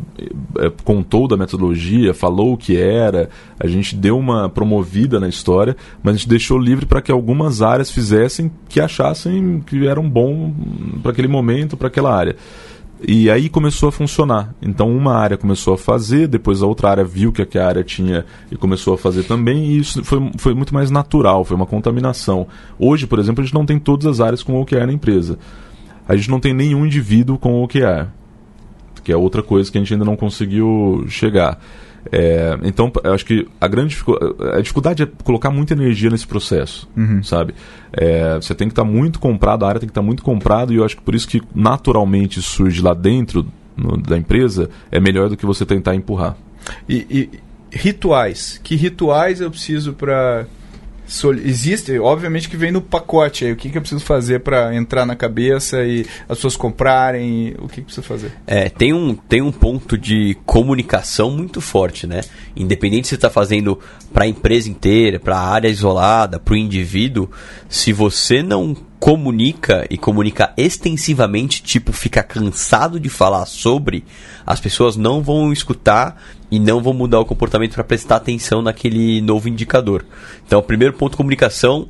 C: eh, contou da metodologia, falou o que era, a gente deu uma promovida na história, mas a gente deixou livre para que algumas áreas fizessem que achassem que eram bom para aquele momento, para aquela área. E aí começou a funcionar. Então uma área começou a fazer, depois a outra área viu que aquela área tinha e começou a fazer também, e isso foi, foi muito mais natural, foi uma contaminação. Hoje, por exemplo, a gente não tem todas as áreas com OKR na empresa. A gente não tem nenhum indivíduo com OKR, que é outra coisa que a gente ainda não conseguiu chegar. É, então, eu acho que a grande a dificuldade é colocar muita energia nesse processo, sabe? É, você tem que estar muito comprado, a área tem que estar muito comprado, e eu acho que por isso que naturalmente surge lá dentro no- da empresa é melhor do que você tentar empurrar.
B: E, e rituais. Que rituais eu preciso para Existe, obviamente que vem no pacote aí. O que, que eu preciso fazer para entrar na cabeça e as pessoas comprarem? O que, que precisa fazer?
D: É, tem um, tem um ponto de comunicação muito forte, né? Independente se você está fazendo para a empresa inteira, para a área isolada, para o indivíduo, se você não comunica e comunica extensivamente, tipo, fica cansado de falar sobre, as pessoas não vão escutar e não vão mudar o comportamento para prestar atenção naquele novo indicador. Então, o primeiro ponto comunicação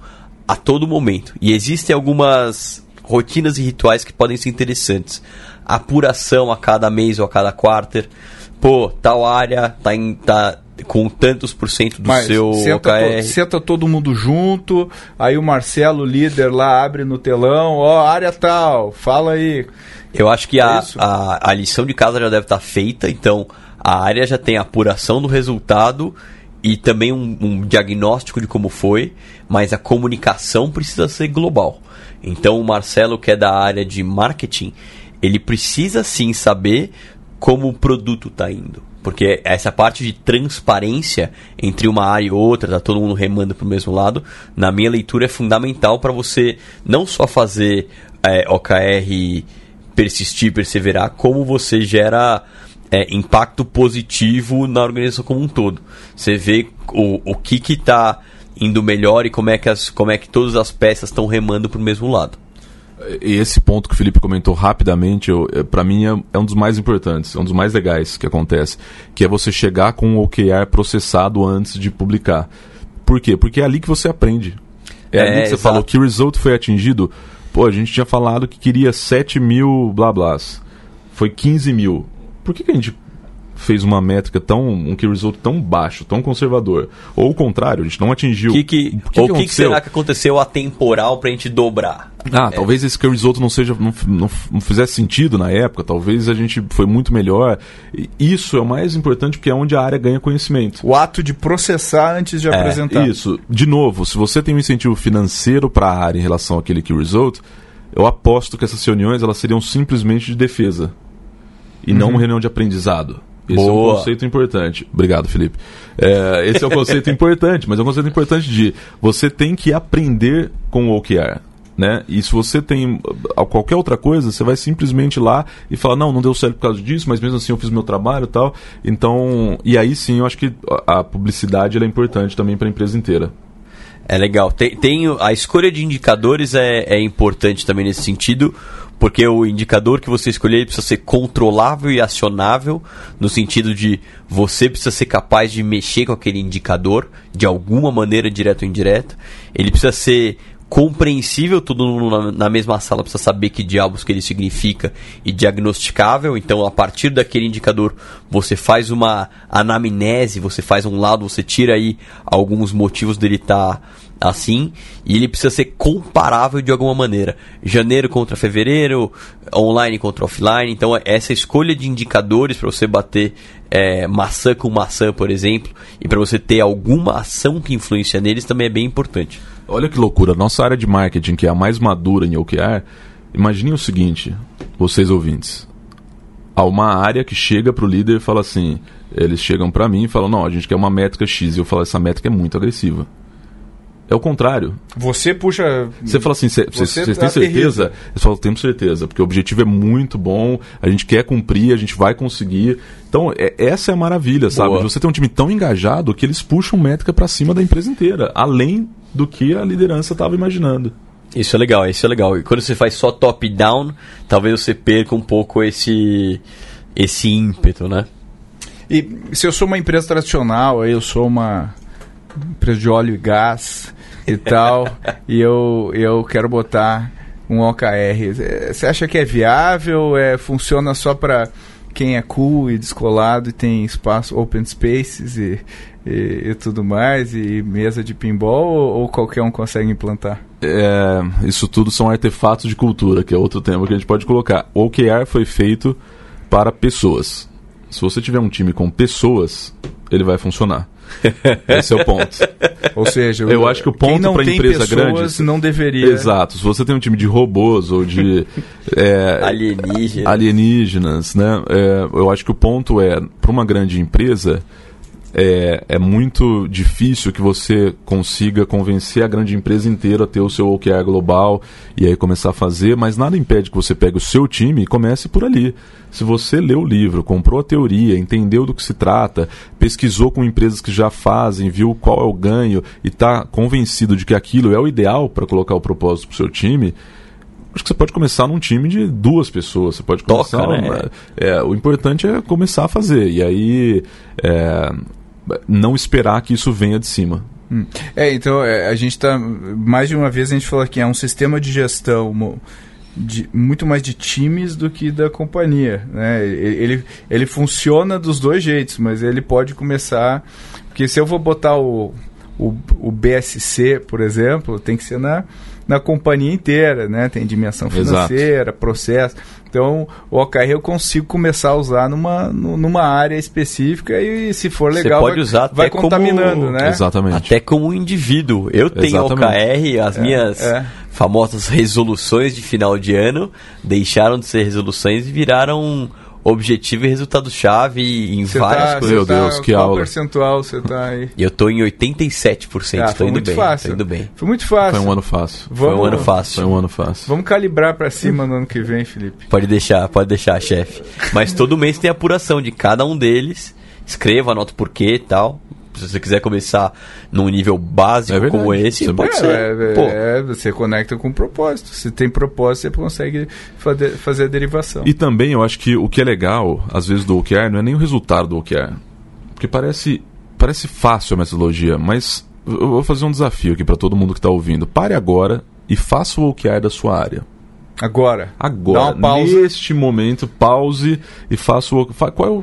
D: a todo momento. E existem algumas rotinas e rituais que podem ser interessantes. Apuração a cada mês ou a cada quarter. Pô, tal área tá, em, tá com tantos por cento do
B: Mas
D: seu
B: senta,
D: OKR.
B: to- senta todo mundo junto, aí o Marcelo, líder lá, abre no telão, ó, área tal, fala aí.
D: Eu acho que
B: É
D: a, a, a lição de casa já deve estar feita, então a área já tem a apuração do resultado e também um, um diagnóstico de como foi, mas a comunicação precisa ser global. Então o Marcelo, que é da área de marketing, ele precisa sim saber como o produto está indo. Porque essa parte de transparência entre uma área e outra, tá todo mundo remando para o mesmo lado, na minha leitura é fundamental para você não só fazer é, OKR persistir, perseverar, como você gera é, impacto positivo na organização como um todo. Você vê o, o que está indo melhor e como é que, as, como é que todas as peças estão remando para o mesmo lado.
C: E esse ponto que o Felipe comentou rapidamente, para mim é, é um dos mais importantes, é um dos mais legais que acontece, que é você chegar com o OKR processado antes de publicar. Por quê? Porque é ali que você aprende. É,
D: É,
C: ali que você
D: exato.
C: falou que o result foi atingido. Pô, a gente tinha falado que queria 7 mil blá blás. Foi 15 mil. Por que, que a gente fez uma métrica tão. um key result tão baixo, tão conservador? Ou o contrário, a gente não atingiu.
D: Que que,
C: Por que
D: ou
C: que
D: o que, será que aconteceu atemporal para a gente dobrar?
C: Ah, talvez esse que o risoto não seja não, não, não fizesse sentido na época, talvez a gente foi muito melhor. Isso é o mais importante porque é onde a área ganha conhecimento.
B: O ato de processar antes de apresentar.
C: Isso. De novo, se você tem um incentivo financeiro para a área em relação àquele key result, eu aposto que essas reuniões elas seriam simplesmente de defesa e não uma reunião de aprendizado. Esse é um
D: Boa.
C: conceito importante. Obrigado, Felipe. É, esse é um <laughs> conceito importante, mas é um conceito importante de você tem que aprender com o OKR. Né? E se você tem uh, qualquer outra coisa, você vai simplesmente lá e falar, não, não deu certo por causa disso, mas mesmo assim eu fiz meu trabalho e tal. Então, e aí sim, eu acho que a publicidade é importante também para a empresa inteira.
D: É legal. Tem, tem a escolha de indicadores é, é importante também nesse sentido, porque o indicador que você escolher precisa ser controlável e acionável, no sentido de você precisa ser capaz de mexer com aquele indicador de alguma maneira, direta ou indireta. Ele precisa ser compreensível, todo mundo na, na mesma sala precisa saber que diabos que ele significa e diagnosticável. Então, a partir daquele indicador, você faz uma anamnese, você faz um lado, você tira aí alguns motivos dele estar assim, e ele precisa ser comparável de alguma maneira. Janeiro contra fevereiro, online contra offline. Então, essa escolha de indicadores para você bater é, maçã com maçã, por exemplo, e para você ter alguma ação que influencia neles também é bem importante.
C: Olha que loucura, nossa área de marketing, que é a mais madura em OKR, imaginem o seguinte, vocês ouvintes. Há uma área que chega para o líder e fala assim, eles chegam para mim e falam, não, a gente quer uma métrica X, e eu falo, essa métrica é muito agressiva. É o contrário.
B: Você puxa.
C: Você fala assim, "Cê- vocês
B: Você
C: vocês
B: tá
C: têm certeza? Eles falam, temos certeza, porque o objetivo é muito bom, a gente quer cumprir, a gente vai conseguir. Então, é- essa é a maravilha, sabe?
D: Boa.
C: De Você tem um time tão engajado que eles puxam métrica para cima da empresa inteira, além do que a liderança estava imaginando.
D: Isso é legal, isso é legal. E quando você faz só top-down, talvez você perca um pouco esse, esse ímpeto, né?
B: E se eu sou uma empresa tradicional, eu sou uma empresa de óleo e gás e tal, <laughs> e eu, eu quero botar um OKR, você acha que é viável? É, funciona só para quem é cool e descolado e tem espaço, open spaces e, e, e tudo mais, e mesa de pinball, ou, ou qualquer um consegue implantar?
C: É, isso tudo são artefatos de cultura, que é outro tema que a gente pode colocar. O OKR foi feito para pessoas. Se você tiver um time com pessoas, ele vai funcionar. <laughs> Esse é o ponto.
B: Ou seja,
C: Eu acho que o ponto
B: tem
C: empresa
B: pessoas
C: grande-
B: não deveria.
C: Exato. Se você tem um time de robôs ou de <laughs> é,
D: Alienígena.
C: alienígenas, né? é, eu acho que o ponto é, para uma grande empresa, é, é muito difícil que você consiga convencer a grande empresa inteira a ter o seu OKR global e aí começar a fazer, mas nada impede que você pegue o seu time e comece por ali. Se você leu o livro, comprou a teoria, entendeu do que se trata, pesquisou com empresas que já fazem, viu qual é o ganho e está convencido de que aquilo é o ideal para colocar o propósito para o seu time, acho que você pode começar num time de duas pessoas. Você pode
D: Toca,
C: começar.
D: né?
C: uma- é, o importante é começar a fazer. E aí. é, não esperar que isso venha de cima.
B: É, então é, a gente tá. Mais de uma vez a gente falou que é um sistema de gestão de, muito mais de times do que da companhia. Né? Ele, ele, ele funciona dos dois jeitos, mas ele pode começar. Porque se eu vou botar o, o, o BSC, por exemplo, tem que ser na, na companhia inteira, né? Tem dimensão financeira, Exato. processo. Então, o OKR eu consigo começar a usar numa, numa área específica e, se for legal,
D: Você pode vai, usar
B: vai contaminando,
D: como,
B: né?
C: Exatamente.
D: Até como indivíduo. Eu tenho Exatamente. OKR, as é, minhas é. famosas resoluções de final de ano deixaram de ser resoluções e viraram objetivo e resultado-chave em cê várias
B: tá,
D: coisas.
B: Meu tá, Deus, que qual aula. percentual você tá aí?
D: E eu tô em 87%, ah, tô indo
B: muito
D: bem.
B: Fácil.
D: Tô indo bem.
B: Foi muito fácil.
C: Foi um ano fácil.
D: Vamos, Foi um ano fácil.
C: Foi um ano fácil.
B: Vamos calibrar para cima no ano que vem, Felipe.
D: Pode deixar, pode deixar, chefe. Mas todo mês tem apuração de cada um deles. Escreva, anota o porquê e tal se você quiser começar num nível básico é como esse, você pode
B: é,
D: ser.
B: É, é, você conecta com propósito. Se tem propósito, você consegue fazer, fazer a derivação.
C: E também eu acho que o que é legal, às vezes, do OKR não é nem o resultado do OKR. Porque parece, parece fácil a metodologia, mas eu vou fazer um desafio aqui para todo mundo que está ouvindo. Pare agora e faça o OKR da sua área.
B: Agora.
C: Agora. Neste momento, pause e faça o.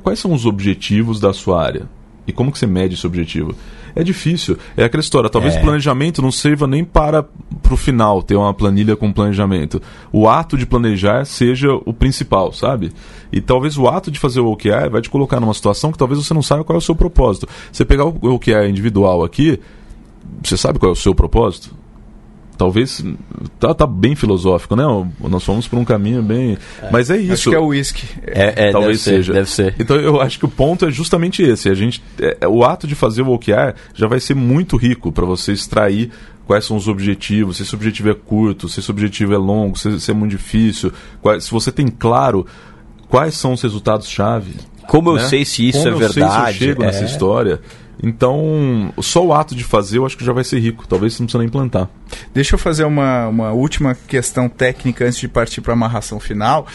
C: Quais são os objetivos da sua área? E como que você mede esse objetivo? É difícil. É aquela história. Talvez é. o planejamento não sirva nem para o final ter uma planilha com planejamento. O ato de planejar seja o principal, sabe? E talvez o ato de fazer o OKR vai te colocar numa situação que talvez você não saiba qual é o seu propósito. Você pegar o OKR individual aqui, você sabe qual é o seu propósito? Talvez tá, tá bem filosófico, né? Nós fomos por um caminho bem, é. mas é isso. Acho
B: que é o whisky.
D: É, é, talvez deve seja. Ser, deve ser.
C: Então eu acho que o ponto é justamente esse. A gente, é, é o ato de fazer o OKR já vai ser muito rico para você extrair quais são os objetivos, se esse objetivo é curto, se esse objetivo é longo, se, se é muito difícil, qual, se você tem claro quais são os resultados chave.
D: Como né? eu sei se isso
C: Como
D: é verdade? Como
C: eu sei se eu chego nessa é. história? Então, só o ato de fazer eu acho que já vai ser rico. Talvez você não precisa nem implantar.
B: Deixa eu fazer uma, uma última questão técnica antes de partir para a amarração final.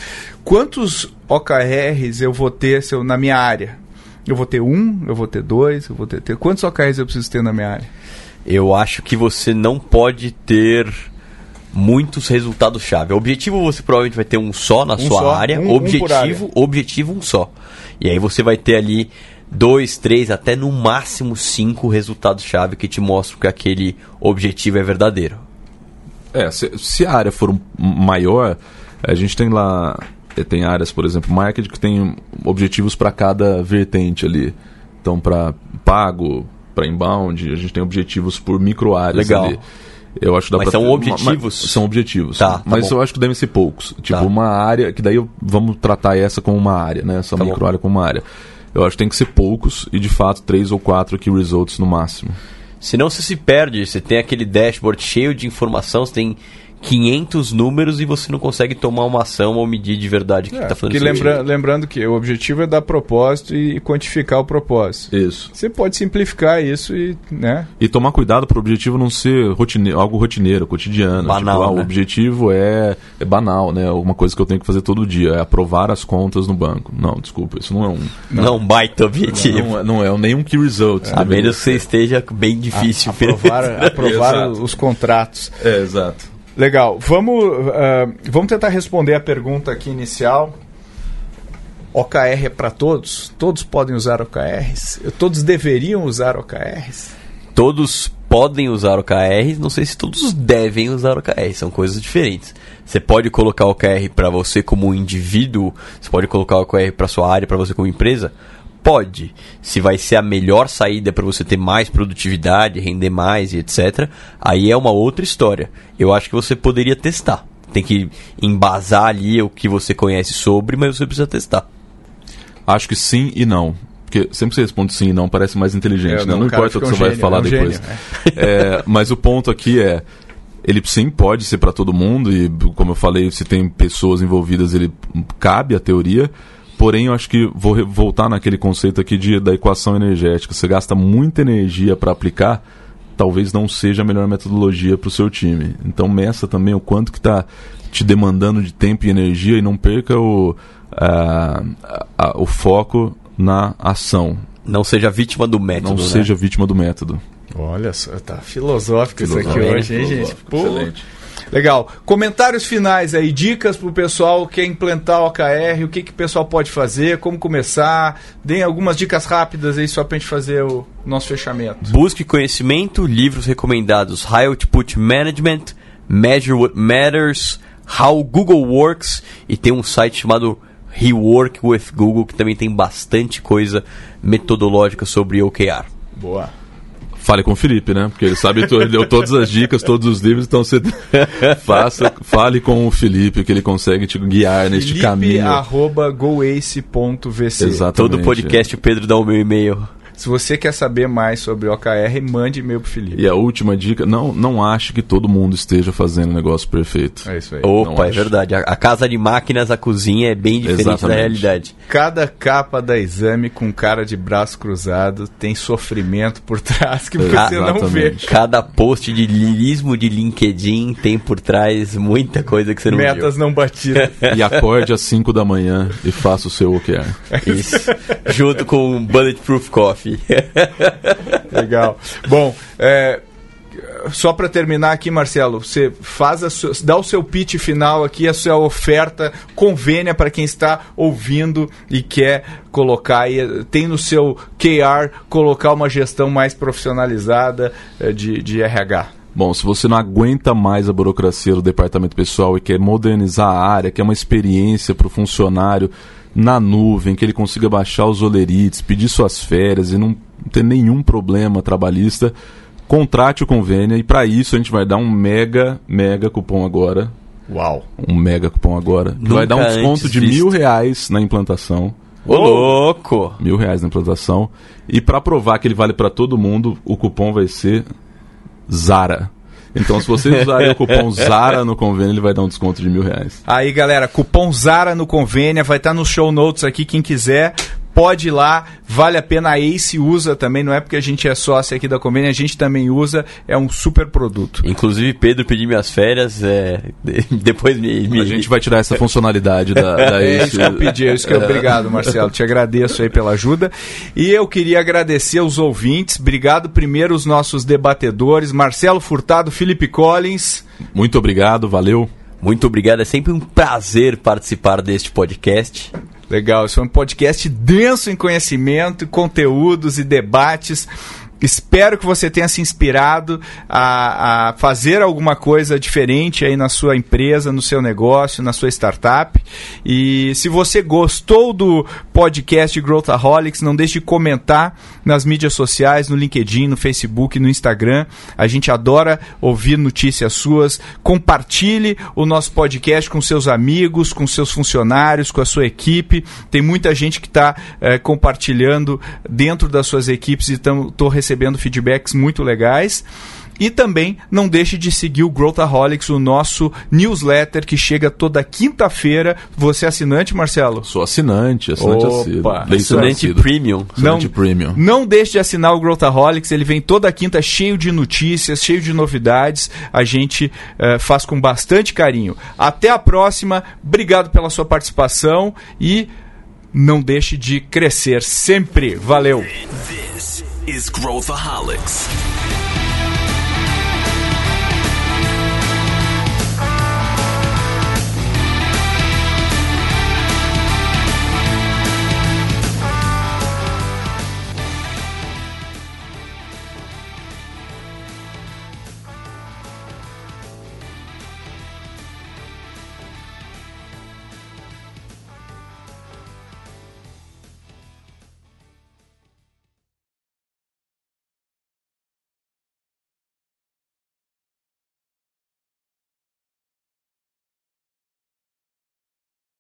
B: Quantos OKRs eu vou ter se eu, na minha área? Eu vou ter um, eu vou ter dois, eu vou ter. ter quantos OKRs eu preciso ter na minha área?
D: Eu acho que você não pode ter muitos resultados-chave. O objetivo você provavelmente vai ter um só na um sua só, área. Um, objetivo, um área. objetivo um só. E aí você vai ter ali dois, três, até no máximo cinco resultados-chave que te mostram que aquele objetivo é verdadeiro.
C: É, se, se a área for maior, a gente tem lá eh, tem áreas, por exemplo, marketing que tem objetivos para cada vertente ali. Então, para pago, para inbound, a gente tem objetivos por micro áreas
D: Legal.
C: ali. Eu acho que dá
D: mas
C: pra
D: são objetivos?
C: São objetivos.
D: Tá, tá
C: mas
D: bom.
C: eu acho que devem ser poucos. Tipo, tá. uma área, que daí vamos tratar essa como uma área, né? Essa tá micro bom. área como uma área. Eu acho que tem que ser poucos e de fato três ou quatro key results no máximo.
D: Senão você se perde, você tem aquele dashboard cheio de informação, você tem 500 números e você não consegue tomar uma ação ou medir de verdade o que
B: é,
D: está fazendo
B: lembra, Lembrando que o objetivo é dar propósito e quantificar o propósito.
C: Isso.
B: Você pode simplificar isso e. Né?
C: E tomar cuidado para o objetivo não ser rotine, algo rotineiro, cotidiano.
D: Banal,
C: tipo, ah,
D: né?
C: O objetivo é, é banal, né? Alguma coisa que eu tenho que fazer todo dia, é aprovar as contas no banco. Não, desculpa, isso não é um.
D: Não, não um baita objetivo.
C: Não, não, é, não é nenhum key result.
D: É. A menos que você esteja bem difícil. A,
B: aprovar <laughs> aprovar os contratos.
C: É, exato.
B: Legal. Vamos, uh, vamos tentar responder a pergunta aqui inicial. OKR é para todos? Todos podem usar OKRs? Todos deveriam usar OKRs?
D: Todos podem usar OKRs, não sei se todos devem usar OKRs, são coisas diferentes. Você pode colocar OKR para você como indivíduo, você pode colocar OKR para sua área, para você como empresa, Pode. Se vai ser a melhor saída para você ter mais produtividade, render mais e etc., aí é uma outra história. Eu acho que você poderia testar. Tem que embasar ali o que você conhece sobre, mas você precisa testar.
C: Acho que sim e não. Porque sempre que você responde sim e não, parece mais inteligente, é, né? Não, não importa o que você gênio, vai falar é um depois. Gênio, <laughs> é, mas o ponto aqui é ele sim pode ser para todo mundo e como eu falei se tem pessoas envolvidas ele cabe a teoria Porém, eu acho que vou voltar naquele conceito aqui de, da equação energética. Você gasta muita energia para aplicar, talvez não seja a melhor metodologia para o seu time. Então, meça também o quanto que está te demandando de tempo e energia e não perca o, a, a, o foco na ação.
D: Não seja vítima do método.
C: Não
D: né?
C: seja vítima do método.
B: Olha só, tá filosófico, filosófico isso aqui hoje, hein, gente?
C: Excelente.
B: Legal. Comentários finais aí, dicas pro pessoal que quer implantar o OKR, o que, que o pessoal pode fazer, como começar. Deem algumas dicas rápidas aí só pra gente fazer o nosso fechamento.
D: Busque conhecimento, livros recomendados High Output Management, Measure What Matters, How Google Works e tem um site chamado Rework with Google que também tem bastante coisa metodológica sobre OKR.
B: Boa.
C: Fale com o Felipe, né? Porque ele sabe, ele deu todas as dicas, todos os livros, então você <laughs> faça, fale com o Felipe, que ele consegue te guiar neste
B: Felipe,
C: caminho.
B: arroba goace.vc.
C: Exatamente.
D: Todo podcast o Pedro dá o meu e-mail.
B: Se você quer saber mais sobre OKR, mande e-mail pro Felipe.
C: E a última dica, não, não ache que todo mundo esteja fazendo o negócio perfeito.
B: É isso aí.
D: Opa, é verdade. A, a casa de máquinas, a cozinha é bem diferente
C: Exatamente.
D: da realidade.
B: Cada capa da exame com cara de braço cruzado tem sofrimento por trás que você não vê.
C: Exatamente.
D: Cada post de lirismo de LinkedIn tem por trás muita coisa que você não
B: Metas não batidas.
C: E acorde às 5 da manhã e faça o seu OKR.
D: viu. Isso. Junto com Bulletproof Coffee. <laughs>
B: Legal. Bom, é, só para terminar aqui, Marcelo, você faz a sua, dá o seu pitch final aqui, a sua oferta, convênia para quem está ouvindo e quer colocar aí, tem no seu QR colocar uma gestão mais profissionalizada eh, de, de RH.
C: Bom, se você não aguenta mais a burocracia do departamento pessoal e quer modernizar a área, quer uma experiência para o funcionário na nuvem, que ele consiga baixar os olerites, pedir suas férias e não ter nenhum problema trabalhista, contrate o convênio e para isso a gente vai dar um mega, mega cupom agora.
B: Uau.
C: Um mega cupom agora. Que
D: Nunca
C: vai dar um desconto de
D: visto.
C: mil reais na implantação.
D: Ô, louco!
C: Mil reais na implantação. E para provar que ele vale para todo mundo, o cupom vai ser Zara. Então, se você usar o cupom Zara no convênio, ele vai dar um desconto de mil reais.
B: Aí, galera, cupom Zara no Convênia, vai estar nos show notes aqui, quem quiser. Pode ir lá, vale a pena. A Ace usa também, não é porque a gente é sócio aqui da Convênia, a gente também usa, é um super produto.
D: Inclusive, Pedro pediu minhas férias, é, <laughs> depois me, me-
C: A gente vai tirar essa funcionalidade da, <laughs> da
B: É
C: Ace.
B: isso que eu pedi, é isso que eu obrigado, Marcelo. Te agradeço aí pela ajuda. E eu queria agradecer aos ouvintes. Obrigado primeiro os nossos debatedores, Marcelo Furtado, Felipe Collins.
C: Muito obrigado, valeu.
D: Muito obrigado, é sempre um prazer participar deste podcast.
B: Legal, isso é um podcast denso em conhecimento, conteúdos e debates. Espero que você tenha se inspirado a, a fazer alguma coisa diferente aí na sua empresa, no seu negócio, na sua startup. E se você gostou do podcast Growthaholics, não deixe de comentar nas mídias sociais, no LinkedIn, no Facebook, no Instagram. A gente adora ouvir notícias suas. Compartilhe o nosso podcast com seus amigos, com seus funcionários, com a sua equipe. Tem muita gente que está compartilhando dentro das suas equipes e estou recebendo feedbacks muito legais. E também não deixe de seguir o Growthaholics, o nosso newsletter que chega toda quinta-feira. Você é assinante, Marcelo?
C: Sou assinante, assinante
B: Opa,
D: Assinante. Premium.
C: Assinante premium.
B: Não deixe de assinar o Growthaholics, ele vem toda quinta cheio de notícias, cheio de novidades. A gente eh, faz com bastante carinho. Até a próxima, obrigado pela sua participação e não deixe de crescer sempre. Valeu!
A: Is Growthaholics.